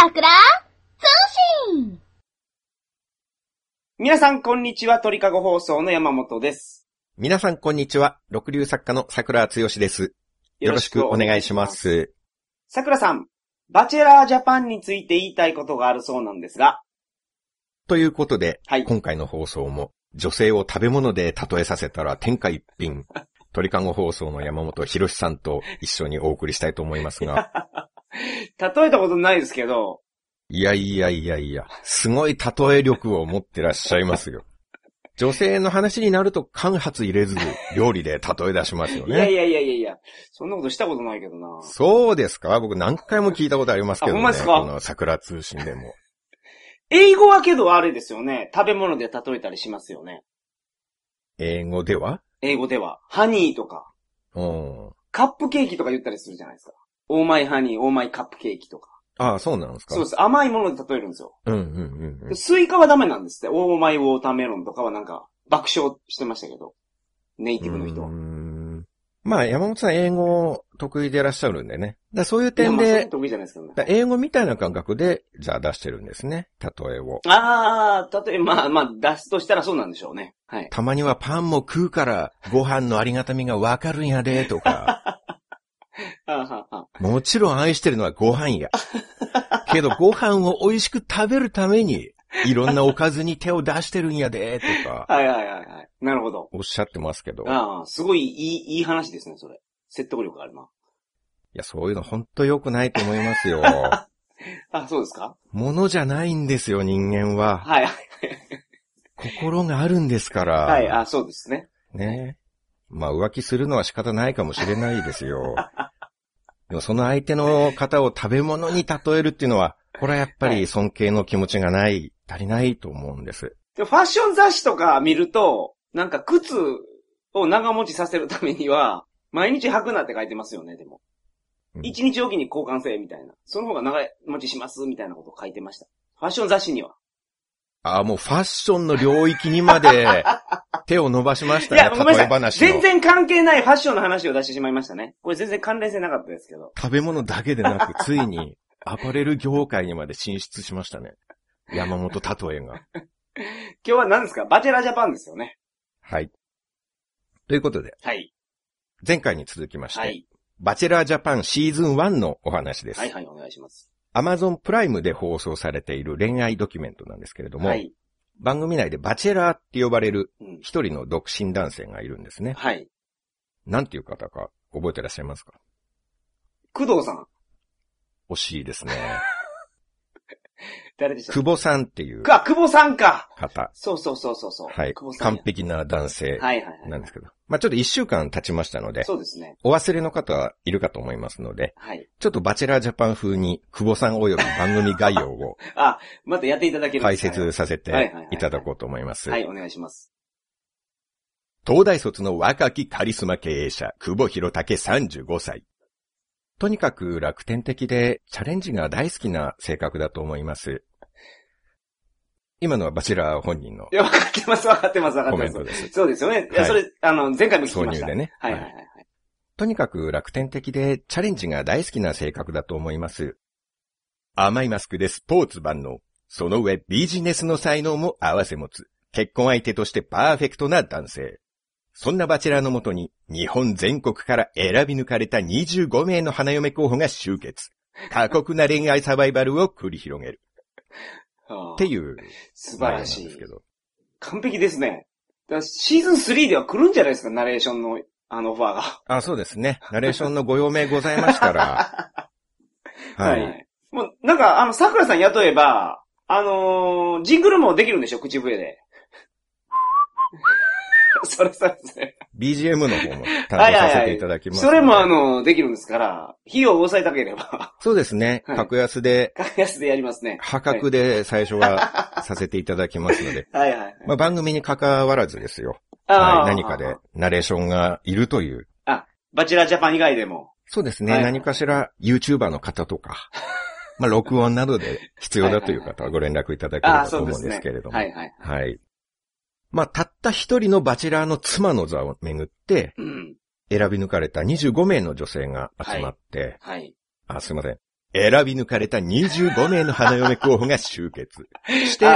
桜通信皆さん、こんにちは。鳥かご放送の山本です。皆さん、こんにちは。六流作家の桜つよしです。よろしくお願いしま。す。桜さん、バチェラージャパンについて言いたいことがあるそうなんですが、ということで、はい今回の放送も、女性を食べ物で例えさせたら天下一品。鳥かご放送の山本博さんと一緒にお送りしたいと思いますが、例えたことないですけど、いやいやいやいや、すごい例え力を持ってらっしゃいますよ。女性の話になると間髪入れず料理で例え出しますよね。いやいやいやいやいや、そんなことしたことないけどな。そうですか？僕何回も聞いたことありますけどね。あほんまですか？この桜通信でも。英語はけどあれですよね。食べ物で例えたりしますよね。英語では？英語では。ハニーとか、うん。カップケーキとか言ったりするじゃないですか。 Oh my honey、oh my cupcake とか。ああ、そうなんですかそうです。甘いもので例えるんですよ。うんうんうんうんで。スイカはダメなんですって。 Oh my watermelon とかはなんか爆笑してましたけど。ネイティブの人はまあ、山本さん英語得意でいらっしゃるんでね。だそういう点で、得意じゃないですから英語みたいな感覚で、じゃあ出してるんですね。例えを。ああ、例えば、まあまあ、出すとしたらそうなんでしょうね。はい。たまにはパンも食うから、ご飯のありがたみがわかるんやで、とか。もちろん愛してるのはご飯や。けどご飯を美味しく食べるために、いろんなおかずに手を出してるんやで、とか、ーはいはいはいはい。なるほど。おっしゃってますけど。いああ、すごいいい、いい話ですね、それ。説得力あるな。や、そういうの本当良くないと思いますよ。あ、そうですか？ものじゃないんですよ、人間は。はい、はい、心があるんですから。はい、あ、そうですね。ねまあ浮気するのは仕方ないかもしれないですよ。でもその相手の方を食べ物に例えるっていうのは、これはやっぱり尊敬の気持ちがない、足りないと思うんです。でファッション雑誌とか見ると、なんか靴を長持ちさせるためには、毎日履くなって書いてますよね、でも。うん一日おきに交換せえ、みたいな。その方が長持ちします、みたいなことを書いてました。ファッション雑誌には。ああ、もうファッションの領域にまで 手を伸ばしましたいや、ね、ごめんな例えさい。話の全。然関係ないファッションの話を出してしまいましたね。これ全然関連性なかったですけど。食べ物だけでなく、ついにアパレル業界にまで進出しましたね。山本例えが。今日は何ですか？バチェラージャパンですよね。はい。ということで、はい。前回に続きまして、はい。バチェラージャパンシーズン1のお話です。はいはい、お願いします。アマゾンプライムで放送されている恋愛ドキュメントなんですけれども、はい。番組内でバチェラーって呼ばれるうん。一人の独身男性がいるんですね。はい。なんていう方か覚えてらっしゃいますか？工藤さん。惜しいですね。誰でした？っ久保さんっていうけあ、久保さんか。方。そうそうそうそうそう。はい完璧な男性はいはいはい。なんですけど。まあちょっと一週間経ちましたので、そうですね。お忘れの方はいるかと思いますので、はい。ちょっとバチェラージャパン風に久保さん及び番組概要を あ、またやっていただけるん解説させていただこうと思います。はい、お願いします。東大卒の若きカリスマ経営者、久保博武35歳。とにかく楽天的でチャレンジが大好きな性格だと思います。今のはバチェラー本人のいや、わかってます、わかってます、わかってますコメント。です。そうですよね。いや、はいそれ、あの、前回も聞きました。挿入でねはいはいはいはい。とにかく楽天的でチャレンジが大好きな性格だと思います。甘いマスクでスポーツ万能。その上ビジネスの才能も合わせ持つ。結婚相手としてパーフェクトな男性。そんなバチェラーのもとに日本全国から選び抜かれた25名の花嫁候補が集結。過酷な恋愛サバイバルを繰り広げる。はあっていう素晴らしい。完璧ですね。シーズン3では来るんじゃないですか、ナレーションの、あのオファーが。あ、そうですね。ナレーションのご用命ございましたら。はい。もう、なんか、あの、桜さん雇えば、あのージングルもできるんでしょ、口笛で。それそれそれ。BGM の方も担当させていただきますので。それもあの、できるんですから、費用を抑えたければ、そうですね。はい格安で、格安でやりますね。破格で最初はさせていただきますので、はいはいはい。まあ、番組に関わらずですよ。はい、何かでナレーションがいるという。バチェラージャパン以外でも。そうですね。はい何かしら YouTuber の方とか、まあ、録音などで必要だという方はご連絡いただけれああ、ばと思うん。ですけれども。はいはい。はい。まあ、たった一人のバチェラーの妻の座をめぐって、うん。選び抜かれた25名の女性が集まって、はい。あ、すいません。選び抜かれた25名の花嫁候補が集結して、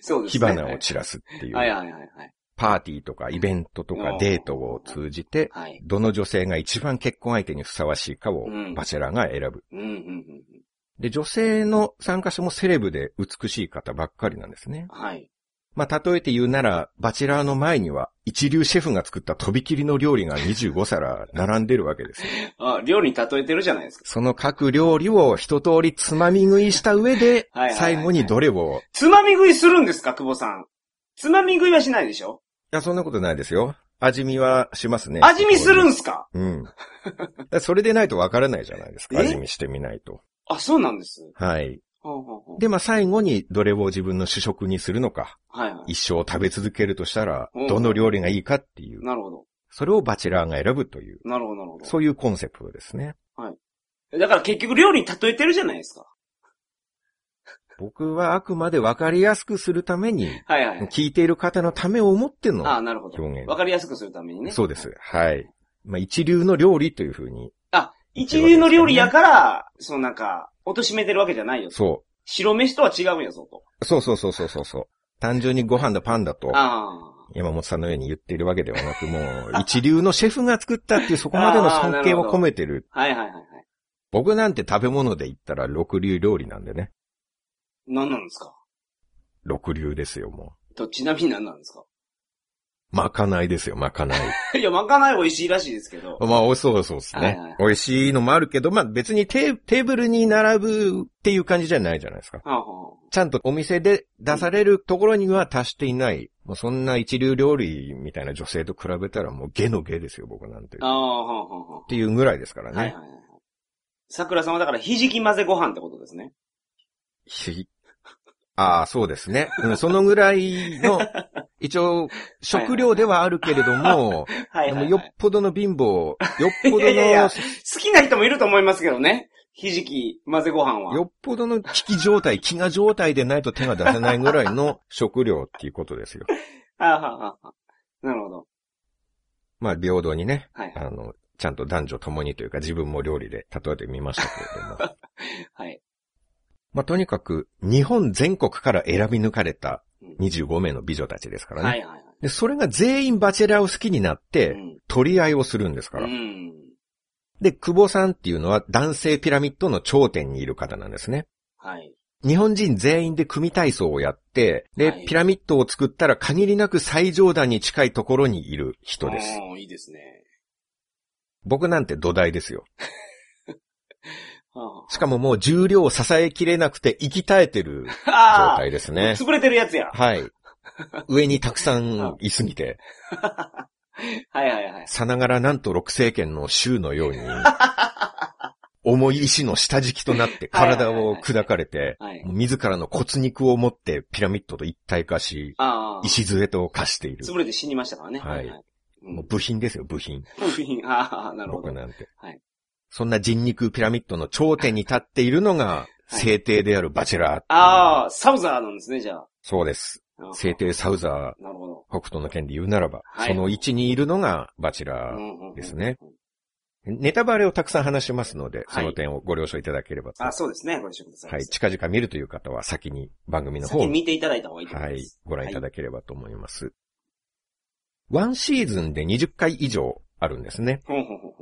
そうです火ね。花を散らすっていう、はいはいはいはい。パーティーとかイベントとかデートを通じて、はい。どの女性が一番結婚相手にふさわしいかをうんバチェラーが選ぶ。で、女性の参加者もセレブで美しい方ばっかりなんですね。うん。はい。まあ、例えて言うなら、バチェラーの前には一流シェフが作ったとびきりの料理が25皿並んでるわけですよ。あ、料理に例えてるじゃないですか。その各料理を一通りつまみ食いした上で はいはいはいは、い最後にどれを、いつまみ食いするんですか、久保さん。つまみ食いはしないでしょ？や、そんなことないですよ。味見はしますね。味見するんすか？うん。だからそれでないとわからないじゃないですか。え？味見してみないと。あ、そうなんです。はい。で、まあ、最後にどれを自分の主食にするのか、はいはい。一生食べ続けるとしたらうん、どの料理がいいかっていう、なるほど。それをバチェラーが選ぶという、なるほど、なるほど。そういうコンセプトですね。だから結局料理に例えてるじゃないですか。僕はあくまでわかりやすくするために、はいはいはい。聞いている方のためを思ってのああ、なるほど。表現わかりやすくするためにね。そうです。はい。まあ、一流の料理というふうに、あ、一流の料理やから、そのなんか、貶めてるわけじゃないよ。そ白飯とは違うんやぞと。う。そうそうそうそうそうそう。単純にご飯だパンだと、あ山本さんのように言っているわけではなく、もう、一流のシェフが作ったっていうそこまでの尊敬を込めてる。あ。はいはいはいはい。僕なんて食べ物で言ったら六流料理なんでね。何なんですか？六流ですよ、もと、ちなみに何なんですか？う。まかないですよ、まかない。いや、まかない美味しいらしいですけど。まあ、美味しそうそうですね。はいはい美味しいのもあるけど、まあ別にテーブルに並ぶっていう感じじゃないじゃないですか。はあはちゃんとお店で出されるところには達していない。もうそんな一流料理みたいな女性と比べたらもうゲのゲですよ、僕なんて。あ。あっあ、はあはあていうぐらいですからはあ。はいね。はいはい。桜さんはだから、ひじき混ぜご飯ってことですね。ひああ、そうですね。うん、そのぐらいの、一応、食料ではあるけれども、はいはい、はい。でもよっぽどの貧乏、よっぽどいやいやいやの、好きな人もいると思いますけどね。ひじき混ぜご飯は。よっぽどの危機状態、飢餓状態でないと手が出せないぐらいの食料っていうことですよ。ああはあはあ。なるほど。まあ、平等にね、はい。あの、ちゃんと男女共にというか自分も料理で例えてみましたけれども。はい。まあ、とにかく、日本全国から選び抜かれたうん25名の美女たちですからね。はいはいはい。で、それが全員バチェラーを好きになって、うん取り合いをするんですから。うん。で、久保さんっていうのは男性ピラミッドの頂点にいる方なんですね。はい。日本人全員で組体操をやって、で、はいピラミッドを作ったら限りなく最上段に近いところにいる人です。いいですね。僕なんて土台ですよ。はしかももう重量を支えきれなくて生き絶えてる状態ですね。潰れてるやつや。はい。上にたくさんいすぎて、はいはいはい。さながらなんと六政権の州のように、重い石の下敷きとなって体を砕かれて、自らの骨肉を持ってピラミッドと一体化し。石と化している。潰れて死にましたからね。はいうんもう部品ですよ、部品。部品。ああ、なるほど僕。なんて。はいそんな人肉ピラミッドの頂点に立っているのが、聖帝であるバチェラー。ああ、サウザーなんですね、じゃあ。そうです。聖帝サウザー、なるほど。北斗の剣で言うならば、はいその位置にいるのがバチェラー。ですね。ネタバレをたくさん話しますので、はいその点をご了承いただければと。あ、そうですね。ご了承ください。はい。近々見るという方は先に番組の方を、見ていただいた方がいいと思はいいます。、ご覧いただければと思います。ワンシーズンで20回以上あるんですね。ほんほんほんほん。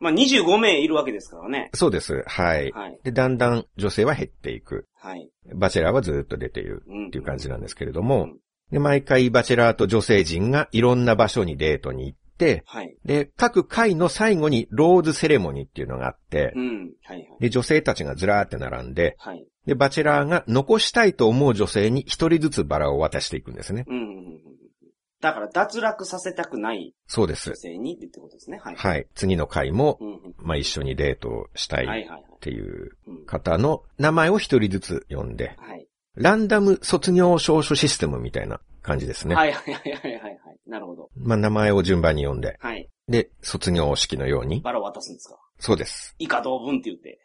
まあ、25名いるわけですからね。そうです。はい。はい。で、だんだん女性は減っていく。はい。バチェラーはずっと出ているうん。っていう感じなんですけれどもうん、で、毎回バチェラーと女性陣がいろんな場所にデートに行って、はい。で、各回の最後にローズセレモニーっていうのがあってう、ん。はいはい。で、女性たちがずらーって並んで、はい。で、バチェラーが残したいと思う女性に一人ずつバラを渡していくんですね。うんうんうんうん。だから、脱落させたくないそうです女。性にってことですね。はい。はい。次の回もう、んうん。まあ、一緒にデートをしたいっはいはいはい。ていううん方の名前を一人ずつ呼んで、はい。ランダム卒業証書システムみたいな感じですね。はいはいはいはいはいはい。なるほど。まあ、名前を順番に呼んで、はい。で、卒業式のように、バラを渡すんですか？そうです。以下同文って言って。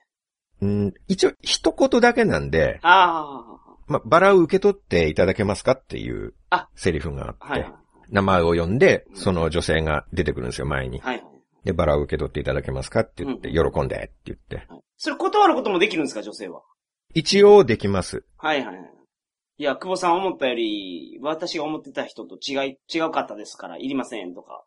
うん、一応、一言だけなんで、あまあ、バラを受け取っていただけますかっていうあセリフがあって、あ。はいはい。名前を呼んで、その女性が出てくるんですよ、前に。はいはい。で、バラを受け取っていただけますかって言って、う喜んでって言ってはい。それ断ることもできるんですか、女性は？一応できます。はいはいはい。いや、久保さん思ったより、私が思ってた人と違い、違うかったですから、いりませんとか。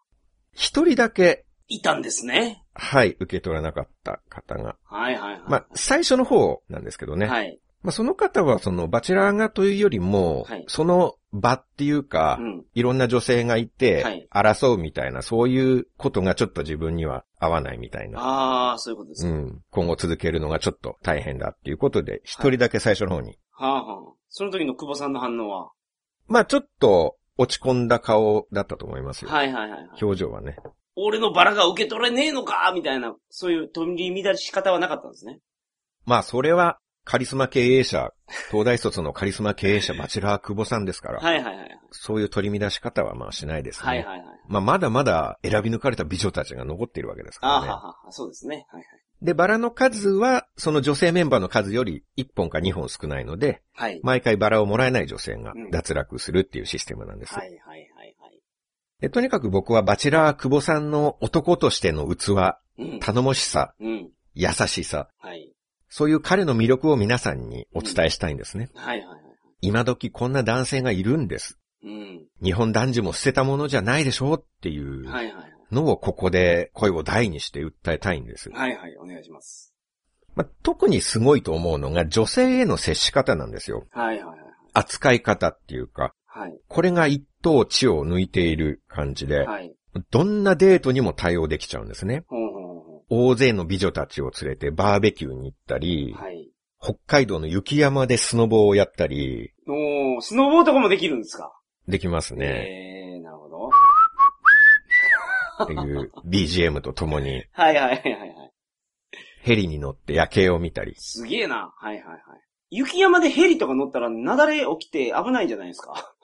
一人だけ、いたんですね。はい、受け取らなかった方が。はいはいはい。まあ、最初の方なんですけどね。はい。まあ、その方は、その、バチェラーがというよりも、はいその場っていうか、うん。いろんな女性がいて、はい争うみたいな、そういうことがちょっと自分には合わないみたいな。ああ、そういうことですか。うん。今後続けるのがちょっと大変だっていうことで、一人だけ最初の方に。はあはあ。その時の久保さんの反応は？まあちょっと落ち込んだ顔だったと思いますよ。はいはいはいはい。表情はね。俺のバラが受け取れねえのか？みたいな、そういう取り乱し方はなかったんですね。まあそれは、カリスマ経営者、東大卒のカリスマ経営者、バチェラー久保さんですから、はいはいはい。そういう取り乱し方はまあしないですね。はいはいはい。まあまだまだ選び抜かれた美女たちが残っているわけですかああ、らね。ははは、そうですね。はいで、バラの数は、その女性メンバーの数より1本か2本少ないので、はい。はい。毎回バラをもらえない女性がうん脱落するっていうシステムなんです。はいはいはいはい。でとにかく僕はバチェラー久保さんの男としての器、うん。頼もしさ、うん。優しさ、はい。そういう彼の魅力を皆さんにお伝えしたいんですね。はいはいはい。今時こんな男性がいるんです。うん。日本男児も捨てたものじゃないでしょうっていう。のをここで声を大にして訴えたいんです。はいはい、お願いします。まあ、特にすごいと思うのが女性への接し方なんですよ。はいはいはい。扱い方っていうか、はい。これが一等地を抜いている感じで、はい。どんなデートにも対応できちゃうんですね。ほう大勢の美女たちを連れてバーベキューに行ったり、う。はい。北海道の雪山でスノボをやったり、おー、スノーボーとかもできるんですか？できますね。えー、なるほど。っていう BGM とともに、はいはいはいはいはい。ヘリに乗って夜景を見たり。すげえな。はいはいはい。雪山でヘリとか乗ったら、雪崩起きて危ないんじゃないですか。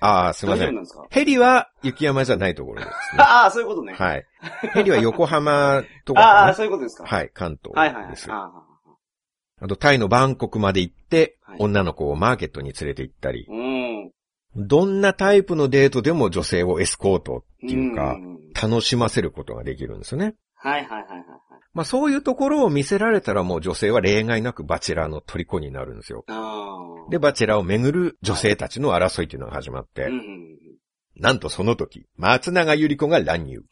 ああ、すいませんヘリは雪山じゃないところですね。ああ、そういうことね。はい。ヘリは横浜とか ああ、かなそういうことですか。はい、関東はいはいはいです。。ああと、タイのバンコクまで行ってはい、女の子をマーケットに連れて行ったりあ、うん。どんなタイプのデートでも女性をエスコートっていうか、ん楽しませることができるんですよね。はいはいはいはいはい。まあそういうところを見せられたらもう女性は例外なくバチェラーの虜になるんですよ。で、バチェラーをめぐる女性たちの争いっていうのが始まって、なんとその時、松永ゆり子が乱入。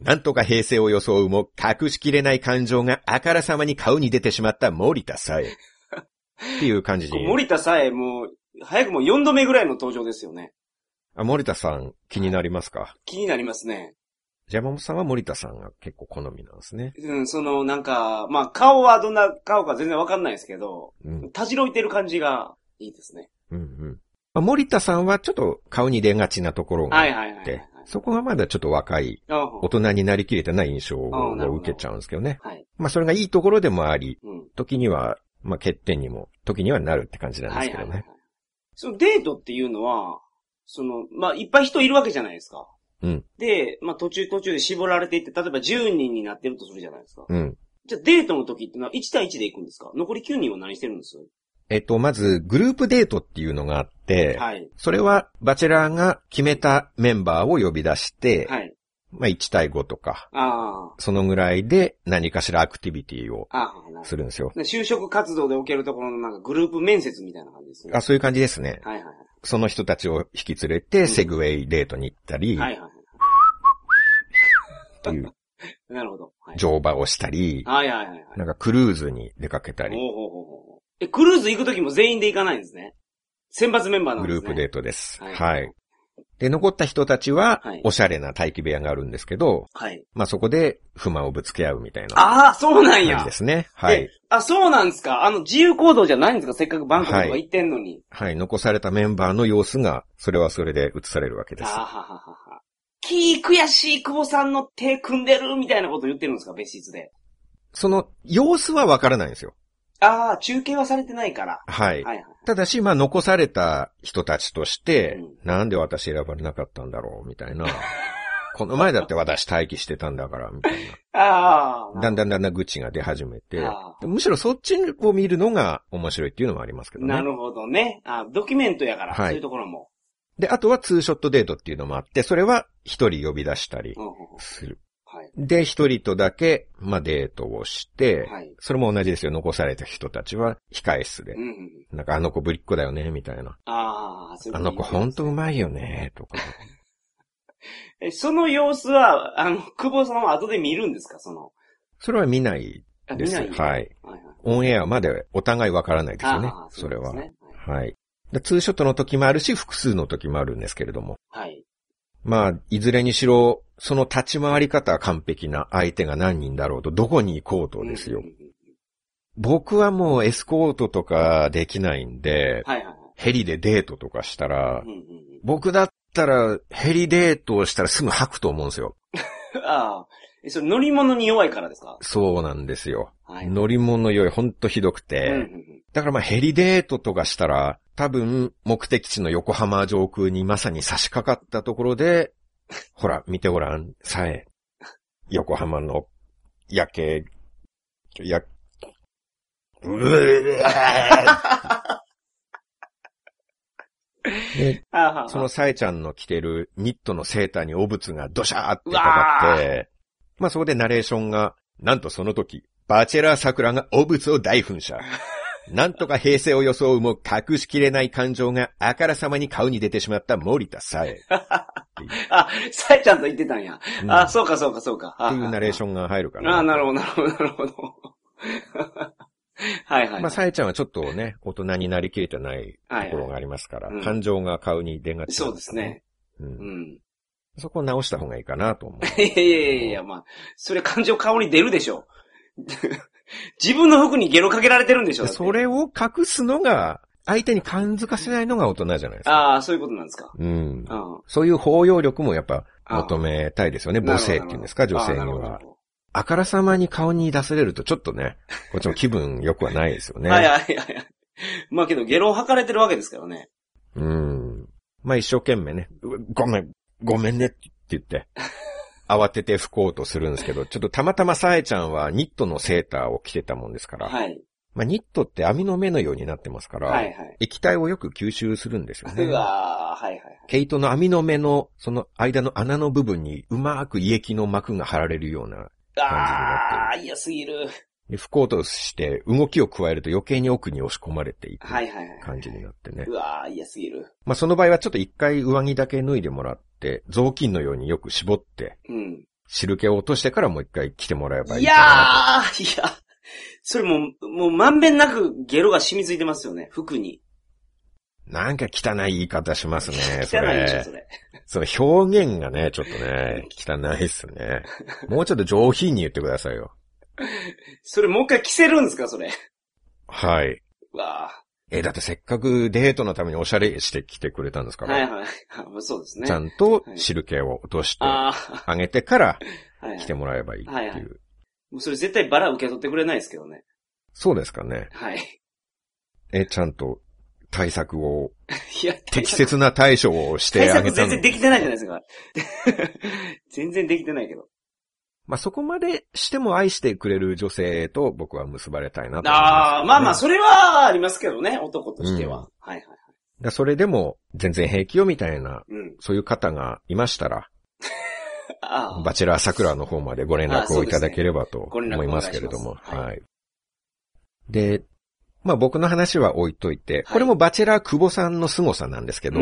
なんとか平成を装うも隠しきれない感情があからさまに顔に出てしまった森田さえ。っていう感じ うん。に。森田さえもう、早くも4度目ぐらいの登場ですよね。あ森田さん気になりますか？気になりますね。山本さんは森田さんが結構好みなんですね。うん、その、なんか、まあ、顔はどんな顔か全然わかんないですけど、うん。たじろいてる感じがいいですね。うんうん。まあ、森田さんはちょっと顔に出がちなところがあって、はいはいはいはいはい。そこがまだちょっと若い、あ大人になりきれてない印象を受けちゃうんですけどね。はい。まあそれがいいところでもあり、うん。時には、まあ欠点にも、時にはなるって感じなんですけどね。はいはいはいはい。そのデートっていうのは、その、まあ、いっぱい人いるわけじゃないですか。うん。で、まあ、途中途中で絞られていって、例えば10人になってるとするじゃないですか。うん。じゃあデートの時ってのは1対1で行くんですか？残り9人は何してるんです？えっと、まず、グループデートっていうのがあって、はい。それは、バチェラーが決めたメンバーを呼び出して、はい。まあ1対5とか、あそのぐらいで何かしらアクティビティをするんですよ。ど。就職活動でおけるところのなんかグループ面接みたいな感じですね。あ、そういう感じですね。はいはいはい。その人たちを引き連れて、セグウェイデートに行ったり、はいはいはい。っていう なるほど。はい。乗馬をしたり、はいはいはいはい。なんかクルーズに出かけたり、ほうほうほうえ、クルーズ行く時も全員で行かないんですね。選抜メンバーなんですね。グループデートです。はいはい。で、残った人たちははい、おしゃれな待機部屋があるんですけど、はい。まあそこで不満をぶつけ合うみたいなああ、そうなん感や。じですね。はえい。あ、そうなんですか？あの、自由行動じゃないんですか？せっかくバンコクとか行ってんのに。はい。残されたメンバーの様子が、それはそれで映されるわけです。あはははは。キー悔しい久保さんの手組んでるみたいなこと言ってるんですか？別室で。その様子はわからないんですよ。ああ、中継はされてないから。はい。はいはい。ただし、まあ残された人たちとして、うんなんで私選ばれなかったんだろう、みたいな。この前だって私待機してたんだから、みたいああ。な。だんだんだんだん愚痴が出始めてあ、むしろそっちを見るのが面白いっていうのもありますけどね。なるほどね。あドキュメントやから、はいそういうところも。で、あとはツーショットデートっていうのもあって、それは一人呼び出したりする。はい。で、一人とだけ、まあ、デートをして、はい。それも同じですよ。残された人たちは控え室でう。んうん。なんかあの子ぶりっ子だよね、みたいな。ああ、そういうあの子ほんとうまいよね、とか。え、その様子は、あの、久保さんは後で見るんですか？その。それは見ないです。あ見ないはい。はいはい。オンエアまでお互いわからないですよねあ。ーそれは。はい。でツーショットの時もあるし、複数の時もあるんですけれども。はい。まあ、いずれにしろ、その立ち回り方は完璧な相手が何人だろうと、どこに行こうとですよ僕はもうエスコートとかできないんで、はいはいはい。ヘリでデートとかしたらうん、うんうん僕だったらヘリデートをしたらすぐ吐くと思うんですよ。ああ。え、それ乗り物に弱いからですか？そうなんですよ。はい。乗り物酔いほんとひどくて、うんうんうん。だからまあヘリデートとかしたら、多分目的地の横浜上空にまさに差し掛かったところで、ほら、見てごらん、さえ、横浜の夜景、や、う ぅそのさえちゃんの着てるニットのセーターに汚物がドシャーってかかって、まあそこでナレーションが、なんとその時、バチェラー桜が汚物を大噴射。なんとか平成を装うも隠しきれない感情があからさまに顔に出てしまった森田さえ。あ、さえちゃんと言ってたんや。うんあ、そうかそうかそうか。っていうナレーショョンが入るかあな。あ、なるほど、なるほど、なるほど。はいはい。まあ、さえちゃんはちょっとね、大人になりきれてないところがありますから、はいはいうん感情が顔に出がち、そうですね。。う。うんん。そこを直した方がいいかなと思う。いやいやいやいや、まあ、それ感情顔に出るでしょ。自分の服にゲロかけられてるんでしょそれを隠すのが、相手に感づかせないのが大人じゃないですか。ああ、そういうことなんですか。うん。うん。そういう包容力もやっぱ求めたいですよね。母性っていうんですか、女性にはあからさまに顔に出されるとちょっとね、こっちも気分良くはないですよね。どはいはいはいはい。まあけど、ゲロを吐かれてるわけですからね。うん。まあ一生懸命ね、うごめん、ごめんねって言って、慌てて拭こうとするんですけど、ちょっとたまたまさえちゃんはニットのセーターを着てたもんですから、はい。まあニットって網の目のようになってますから、はいはい。液体をよく吸収するんですよね。うわーはいはいはい。毛糸の網の目の、その間の穴の部分にうまく胃液の膜が張られるような、ああ、嫌すぎる。で拭こうとして動きを加えると余計に奥に押し込まれていく。感じになってね。うわー嫌すぎる。まあその場合はちょっと一回上着だけ脱いでもらって、雑巾のようによく絞って、うん。汁気を落としてからもう一回着てもらえばいいやいかなー、いや、それもう、もうまんべんなくゲロが染みついてますよね、服に。と。なんか汚い言い方しますね、そ汚いでしょ、れそ。れ。その表現がね、ちょっとね、汚いっすね。もうちょっと上品に言ってくださいよ。それもう一回着せるんですか、それ。はい。うわえ、だってせっかくデートのためにおしゃれしてきてくれたんですから、ーはいはい。そうですね。ちゃんと汁気を落としてああげてから。来てもらえばいいっていう。はいはいもうそれ絶対バラ受け取ってくれないですけどね。そうですかね。はい。え、ちゃんと対策を、いや、適切な対処をして対策あげたの全然できてないじゃないですか。全然できてないけど。まあ、そこまでしても愛してくれる女性と僕は結ばれたいなと思います、ああ、まあまあ、それはありますけどね、男としては。うんはいはいはい。だそれでも全然平気よみたいな、うん。そういう方がいましたら。バチェラー桜の方までご連絡をいただければと思いますけれども。ご連絡お願いしますはい。で、まあ僕の話は置いといて、これもバチェラー久保さんの凄さなんですけど、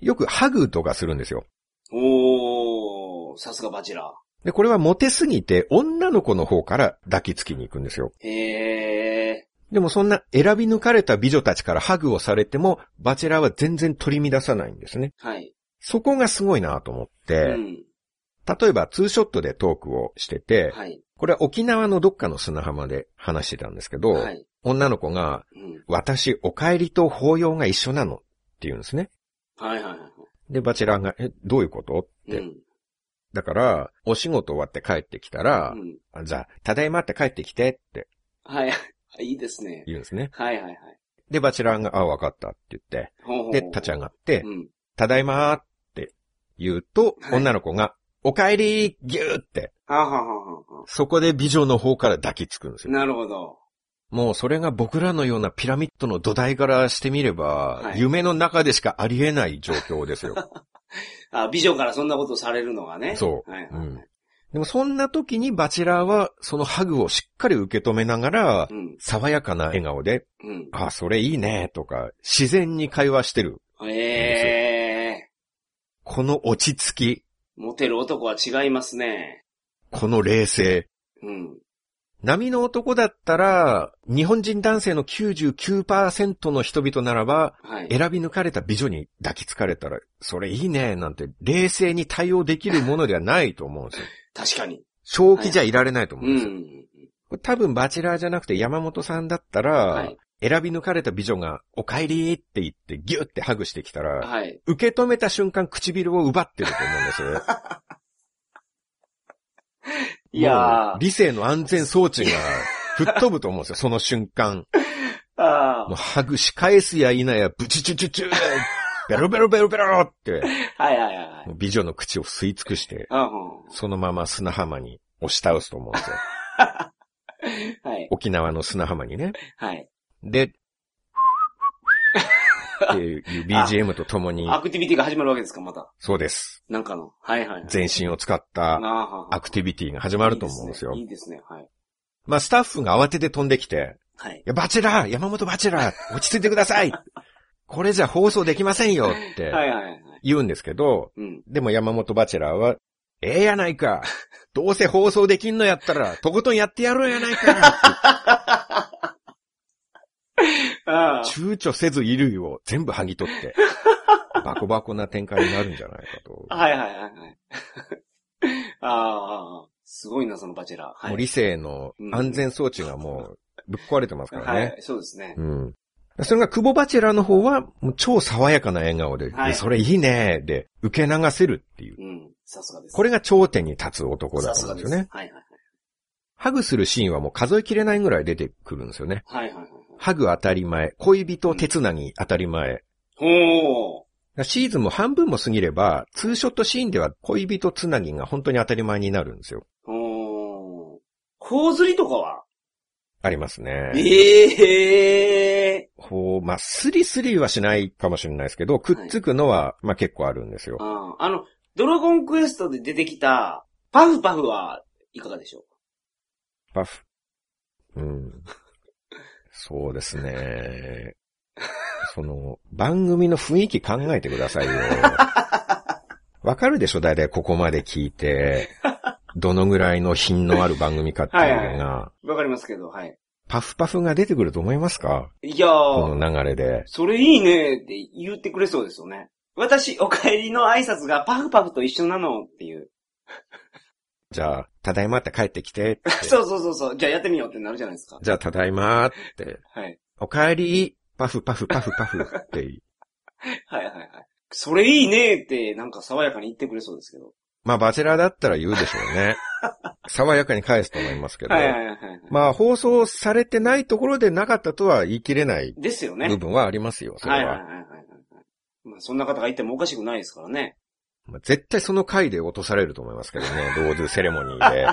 よくハグとかするんですよ。おー、さすがバチェラで、これはモテすぎて女の子の方から抱きつきに行くんですよ。ー。へえ。でもそんな選び抜かれた美女たちからハグをされても、バチェラーは全然取り乱さないんですね。はい。そこがすごいなと思って、うん。例えばツーショットでトークをしてて、はい。これは沖縄のどっかの砂浜で話してたんですけど、はい。女の子が、うん。私、お帰りと法要が一緒なのって言うんですね。はいはいはい。で、バチェラーが、え、どういうこと？って。うん。だから、お仕事終わって帰ってきたらう、ん。あじゃあ、ただいまって帰ってきてってはい。いいですね。言うんですね。はいはいはい。で、バチェラーが、あ、わかったって言って、ほうほうで、立ち上がって、うん。ただいまーって言うと、はい女の子が、お帰りぎゅーって、はあはあは。そこで美女の方から抱きつくんですよ。なるほど。もうそれが僕らのようなピラミッドの土台からしてみれば、はい夢の中でしかありえない状況ですよ。あ、美女からそんなことされるのがね。そうはいはいはい。うんでもそんな時にバチェラーはそのハグをしっかり受け止めながらう、ん。爽やかな笑顔で、うん。あ、それいいね、とか、自然に会話してる。ええこの落ち着き、ー。モテる男は違いますね。この冷静。うん。波の男だったら、日本人男性の99%の人々ならば、はい。選び抜かれた美女に抱きつかれたら、それいいね、なんて冷静に対応できるものではないと思うんですよ。確かに。正気じゃいられないと思ううんですよ。多分バチェラーじゃなくて山本さんだったら、はい。選び抜かれた美女が、お帰りって言ってギュッてハグしてきたら、はい。受け止めた瞬間唇を奪ってると思うんですよ。いや。理性の安全装置が吹っ飛ぶと思うんですよ、その瞬間。あもうハグし返すや否や、ブチチュチュチュベロベロベロベロって、あ。はいはいはい美女の口を吸い尽くして。そのまま砂浜に押し倒すと思うんですよ。はい。沖縄の砂浜にね。はい。で、っていう BGM とともに、アクティビティが始まるわけですか、また。そうです。なんかの。はいはい。全身を使ったあアクティビティが始まると思うんですよ。いいですね。いいですねはい。まあ、スタッフが慌てて飛んできて、はいい。や、バチェラー山本バチェラー落ち着いてくださいこれじゃ放送できませんよってはいはいはい。言うんですけど、うん。でも山本バチェラーは、ええやないかどうせ放送できんのやったら、とことんやってやろうやないか。躊躇せず衣類を全部剥ぎ取って、バコバコな展開になるんじゃないかと。はいはいはいはい。ああ、すごいな、そのバチェラー。はい。もう理性の安全装置がもうぶっ壊れてますからね。はい、そうですね。うん。それが久保バチェラーの方は、もう超爽やかな笑顔で、はいでそれいいねで、受け流せるっていう。うん。さすがです。これが頂点に立つ男だと思うんでよね。はいはいはい。ハグするシーンはもう数えきれないぐらい出てくるんですよね。はいはいはい。ハグ当たり前、恋人手つなぎ当たり前。ほシーズンも半分も過ぎれば、ツーショットシーンでは恋人つなぎが本当に当たり前になるんですよ。ー。ほー。頬ずりとかは？ありますね。ええこう、まあ、スリスリはしないかもしれないですけど、くっつくのは、まあ結構あるんですよあの、ドラゴンクエストで出てきた、パフパフはいかがでしょう？パフ。うん。そうですね。その、番組の雰囲気考えてくださいよ。わかるでしょ？大体ここまで聞いて、どのぐらいの品のある番組かっていうのが、わかりますけど、はい。パフパフが出てくると思いますか？いやー、この流れで。それいいねって言ってくれそうですよね。私、お帰りの挨拶がパフパフと一緒なのっていう。じゃあ、ただいまって帰ってきてって。そうそうそうそう。じゃあやってみようってなるじゃないですか。じゃあ、ただいまって。はい。お帰り、パフパフパフパフって。はいはいはい。それいいねって、なんか爽やかに言ってくれそうですけど。まあ、バチェラーだったら言うでしょうね。爽やかに返すと思いますけど。はいはいはいはい。まあ、放送されてないところでなかったとは言い切れないですよね。部分はありますよ、それは。はいはいはいはいはい。まあそんな方がいてもおかしくないですからね。まあ絶対その回で落とされると思いますけどね、ローズセレモニーで。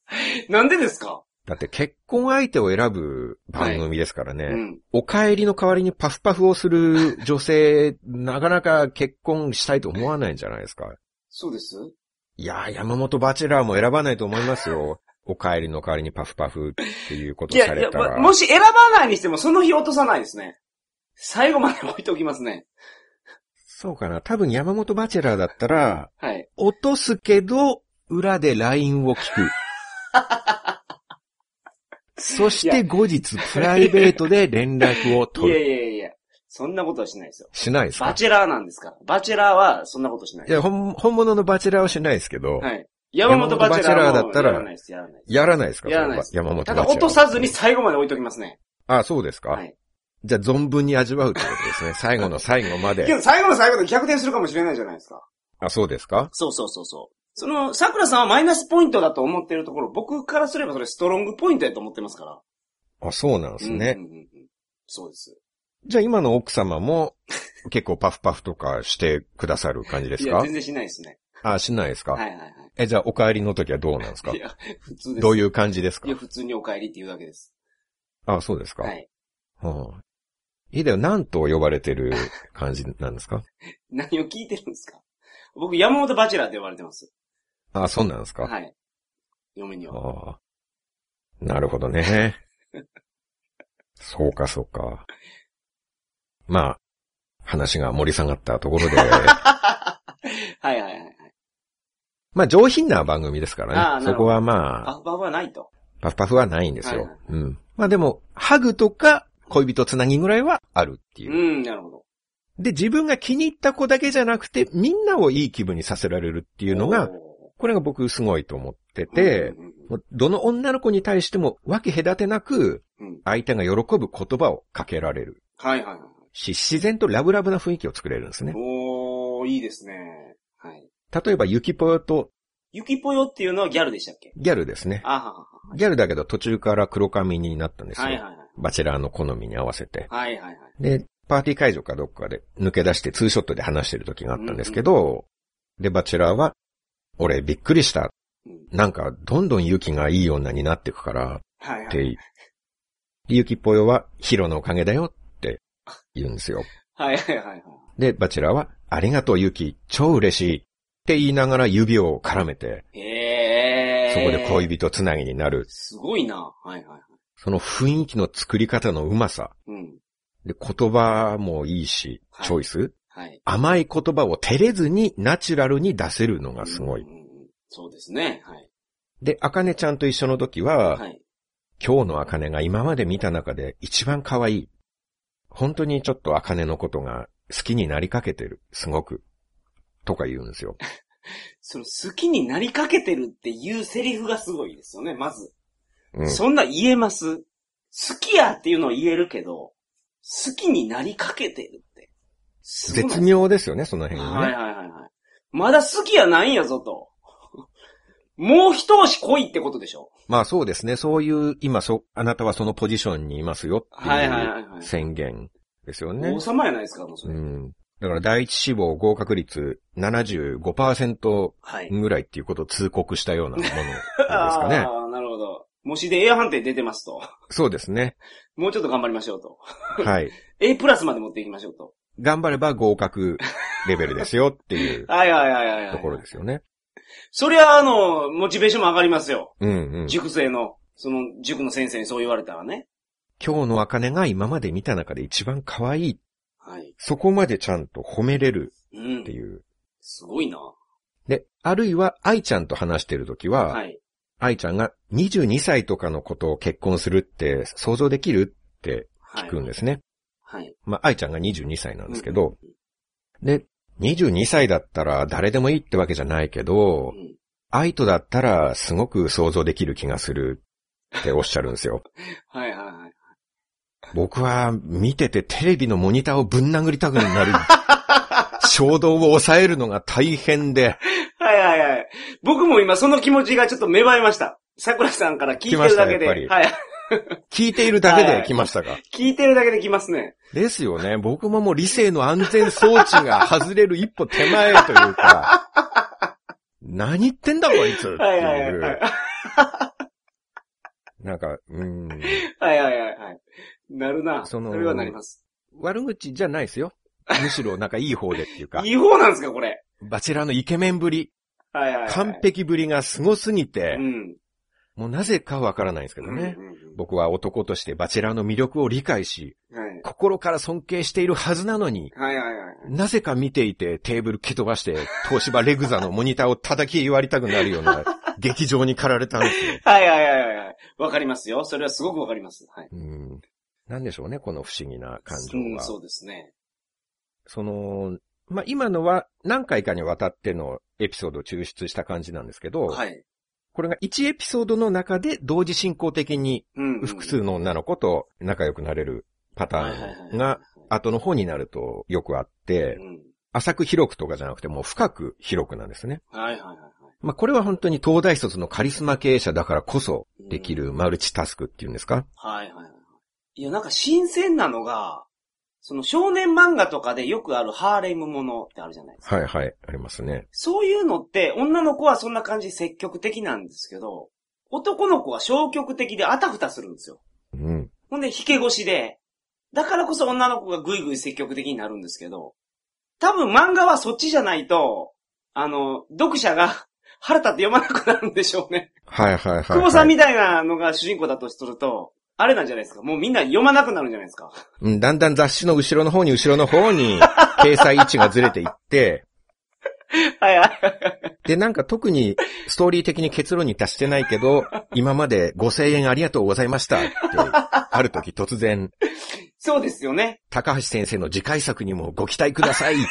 なんでですか？だって結婚相手を選ぶ番組ですからね。うん。お帰りの代わりにパフパフをする女性、なかなか結婚したいと思わないんじゃないですか？そうですいやー、山本バチェラーも選ばないと思いますよ。お帰りの代わりにパフパフっていうこといや、いや、されたら。まもし選ばないにしてもその日落とさないですね。最後まで置いておきますね。そうかな。多分山本バチェラーだったら、はい。落とすけど、裏で LINE を聞く。そして後日、プライベートで連絡をいや取る。いやいやそんなことはしないですよ。しないですか？バチェラーなんですから。バチェラーはそんなことしないいや、本本物のバチェラーはしないですけど、はい。山本バチェラーだったらやらないです、やらないです。やらないですか？やらないです。山本バチたェラー。だ落とさずに最後まで置いときますね。あ、そうですか、はい。じゃあ存分に味わうってことですね。最後の最後まけで。ど最後の最後で逆転するかもしれないじゃないですか。あ、そうですか？そうそうそうそう。その、桜さんはマイナスポイントだと思ってるところ、僕からすればそれストロングポイントやと思ってますから。あ、そうなんですね。うんうんうんうんそうです。じゃあ今の奥様も結構パフパフとかしてくださる感じですいや、か全然しないですね。あ、しないですか、はいはいはい。え、じゃあお帰りの時はどうなんですか？いや、普通です。どういう感じですか？いや、普通にお帰りって言うだけです。あ、そうですか、はい。はあ、いいだよ、なんと呼ばれてる感じなんですか？何を聞いてるんですか？僕、山本バチェラーって呼ばれてます。あ、そうなんですか、はい。嫁には。ああ。なるほどね。そうか、そうか。まあ、話が盛り下がったところで、はいはいはいはい。まあ上品な番組ですかああらね。そこはまあ、パフパフはないと。パフパフはないんですよ。はいはいうん。まあでも、ハグとか恋人つなぎぐらいはあるっていうう。ん、なるほど。で、自分が気に入った子だけじゃなくて、みんなをいい気分にさせられるっていうのが、これが僕すごいと思ってて、どの女の子に対しても分け隔てなく、うん相手が喜ぶ言葉をかけられるはいはいはい。し、自然とラブラブな雰囲気を作れるんですね。おー、いいですね。はい。例えば、ゆきぽよとゆきぽよっていうのはギャルでしたっけ？ギャルですね。あははは。ギャルだけど途中から黒髪になったんですよ。はいはいはい。バチェラーの好みに合わせて。はいはいはい。で、パーティー会場かどっかで抜け出してツーショットで話してる時があったんですけど、で、バチェラーは、俺びっくりした。うんなんか、どんどんユキがいい女になっていくから、はいはい。って、でユキぽよはヒロのおかげだよって言うんですよ。はいはいはいはい。で、バチェラーは、ありがとうユキ、超嬉しいって言いながら指を絡めて、へー。そこで恋人つなぎになる。すごいな。はいはいはい。その雰囲気の作り方のうまさ。うん。で、言葉もいいし、はいチョイス、はい。甘い言葉を照れずにナチュラルに出せるのがすごいうん。うんうんそうですね。はい。で、アカネちゃんと一緒の時は、はい。今日のアカネが今まで見た中で一番可愛い。本当にちょっとアカネのことが好きになりかけてる。すごく。とか言うんですよ。その好きになりかけてるっていうセリフがすごいですよね、まず。うん。そんな言えます？好きやっていうのを言えるけど、好きになりかけてるって。すごない絶妙ですよね、その辺がね。はいはいはいはい。まだ好きやないんやぞと。もう一押し来いってことでしょ？まあそうですね。そういう、今そ、あなたはそのポジションにいますよってはいはいはいはい宣言ですよね王。様やないですか、もうそれ。うん。だから第一志望合格率75%はい。ぐらいっていうことを通告したようなものですかね。ああ、なるほど。模試で A 判定出てますと。そうですね。もうちょっと頑張りましょうと。はい。A プラスまで持っていきましょうと。頑張れば合格レベルですよっていう はいはいはいはい、はい。ところですよね。そりゃあの、モチベーションも上がりますよ。うんうん。塾生の、その塾の先生にそう言われたらね。今日の茜が今まで見た中で一番可愛い。はい。そこまでちゃんと褒めれるうんって。いう。すごいな。で、あるいは愛ちゃんと話してるときは、はい。愛ちゃんが22歳とかのことを結婚するって想像できるってはい。聞くんですね。はい。まあ、愛ちゃんが22歳なんですけど、で、22歳だったら誰でもいいってわけじゃないけどう、ん。愛とだったらすごく想像できる気がするっておっしゃるんですよ。はいはいはい。僕は見ててテレビのモニターをぶん殴りたくなる。衝動を抑えるのが大変で。はいはいはい。僕も今その気持ちがちょっと芽生えました。桜さんから聞いてるだけで。はい。聞いているだけで来ましたか？聞いてるだけで来ますね。ですよね。僕ももう理性の安全装置が外れる一歩手前というか、何言ってんだこいつってはいはいはいはいいう。。なんか、うん。はいはいはいはい。なるな。そそのれはなります。悪口じゃないですよ。むしろなんかいい方でっていうかい、い方なんですか、これ。バチェラーのイケメンぶり、はいはいはい。完璧ぶりが凄すぎてう、ん。もうなぜかわからないんですけどね。うんうん僕は男としてバチェラーの魅力を理解し、うんはい。心から尊敬しているはずなのに、はいはいはい。なぜか見ていてテーブル蹴飛ばして、東芝レグザのモニターを叩き割りたくなるような劇場に駆られたんですよ。はいはいはいはいはい。わかりますよ。それはすごくわかります。はい。うん。なんでしょうね、この不思議な感情うん、は。そうですね。その、まあ、今のは何回かにわたってのエピソードを抽出した感じなんですけど、はい。これが1エピソードの中で同時進行的に。複数の女の子と仲良くなれるパターンが後の方になるとよくあってう、ん。浅く広くとかじゃなくてもう深く広くなんですね。はいはいはいはい。まあ、これは本当に東大卒のカリスマ経営者だからこそできるマルチタスクっていうんですか？はいはいはい。いや、なんか新鮮なのが、その少年漫画とかでよくあるハーレムものってあるじゃないですか。はいはい、ありますね。そういうのって、女の子はそんな感じ積極的なんですけど、男の子は消極的であたふたするんですよ。うん。ほんで、引け腰で、だからこそ女の子がぐいぐい積極的になるんですけど、多分漫画はそっちじゃないと、あの、読者が 腹立って読まなくなるんでしょうね。はいはいはい、はい。久保さんみたいなのが主人公だとすると、あれなんじゃないですか？もうみんな読まなくなるんじゃないですか？うん、だんだん雑誌の後ろの方に後ろの方に、掲載位置がずれていって、はいはい。で、なんか特にストーリー的に結論に達してないけど、今まで5000円ありがとうございましたって、ある時突然、そうですよね。高橋先生の次回作にもご期待くださいって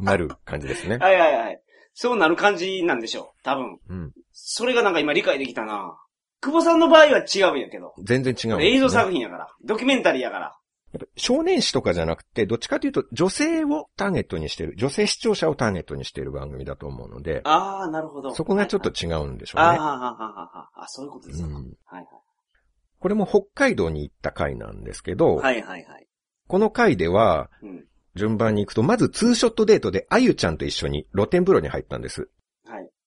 なる感じですね。はいはいはい。そうなる感じなんでしょう。多分。うん。それがなんか今理解できたな。久保さんの場合は違うんやけど。全然違うね。映像作品やから。ドキュメンタリーやから。少年誌とかじゃなくて、どっちかというと女性をターゲットにしてる、女性視聴者をターゲットにしている番組だと思うので、ああ、なるほど。そこがちょっとはい違うんでしょうね。はいああ、ああ、ああ、あそういうことですか。うんはいはい。これも北海道に行った回なんですけど、はいはいはい。この回では、うん。順番に行くと、まずツーショットデートであゆちゃんと一緒に露天風呂に入ったんです。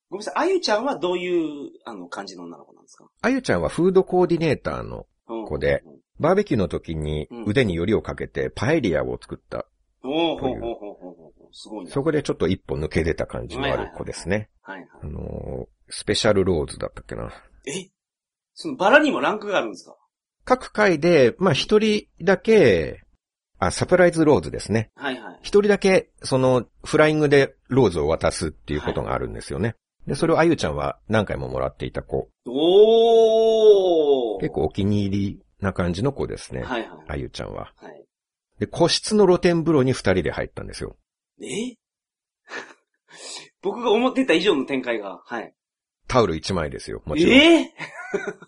はい。ごめんなさい。あゆちゃんはどういう、あの、感じの女の子なんですか？あゆちゃんはフードコーディネーターのうん子でうんバーベキューの時にうん腕によりをかけてパエリアを作った。おーほほうほうほうほう。すごいな。そこでちょっと一歩抜け出た感じのある子ですね。はいはいあ。のースペシャルローズだったっけな。え？そのバラにもランクがあるんですか？各回で、まあ一人だけ、あ、サプライズローズですね。はいはい。一人だけ、その、フライングでローズを渡すっていうことがあるんですよね。で、それをあゆちゃんは何回ももらっていた子。おー結構お気に入りな感じの子ですね。はいはい。あゆちゃんは。はい。で、個室の露天風呂に二人で入ったんですよ。え？僕が思ってた以上の展開が。はい。タオル一枚ですよ。もちろん。え？え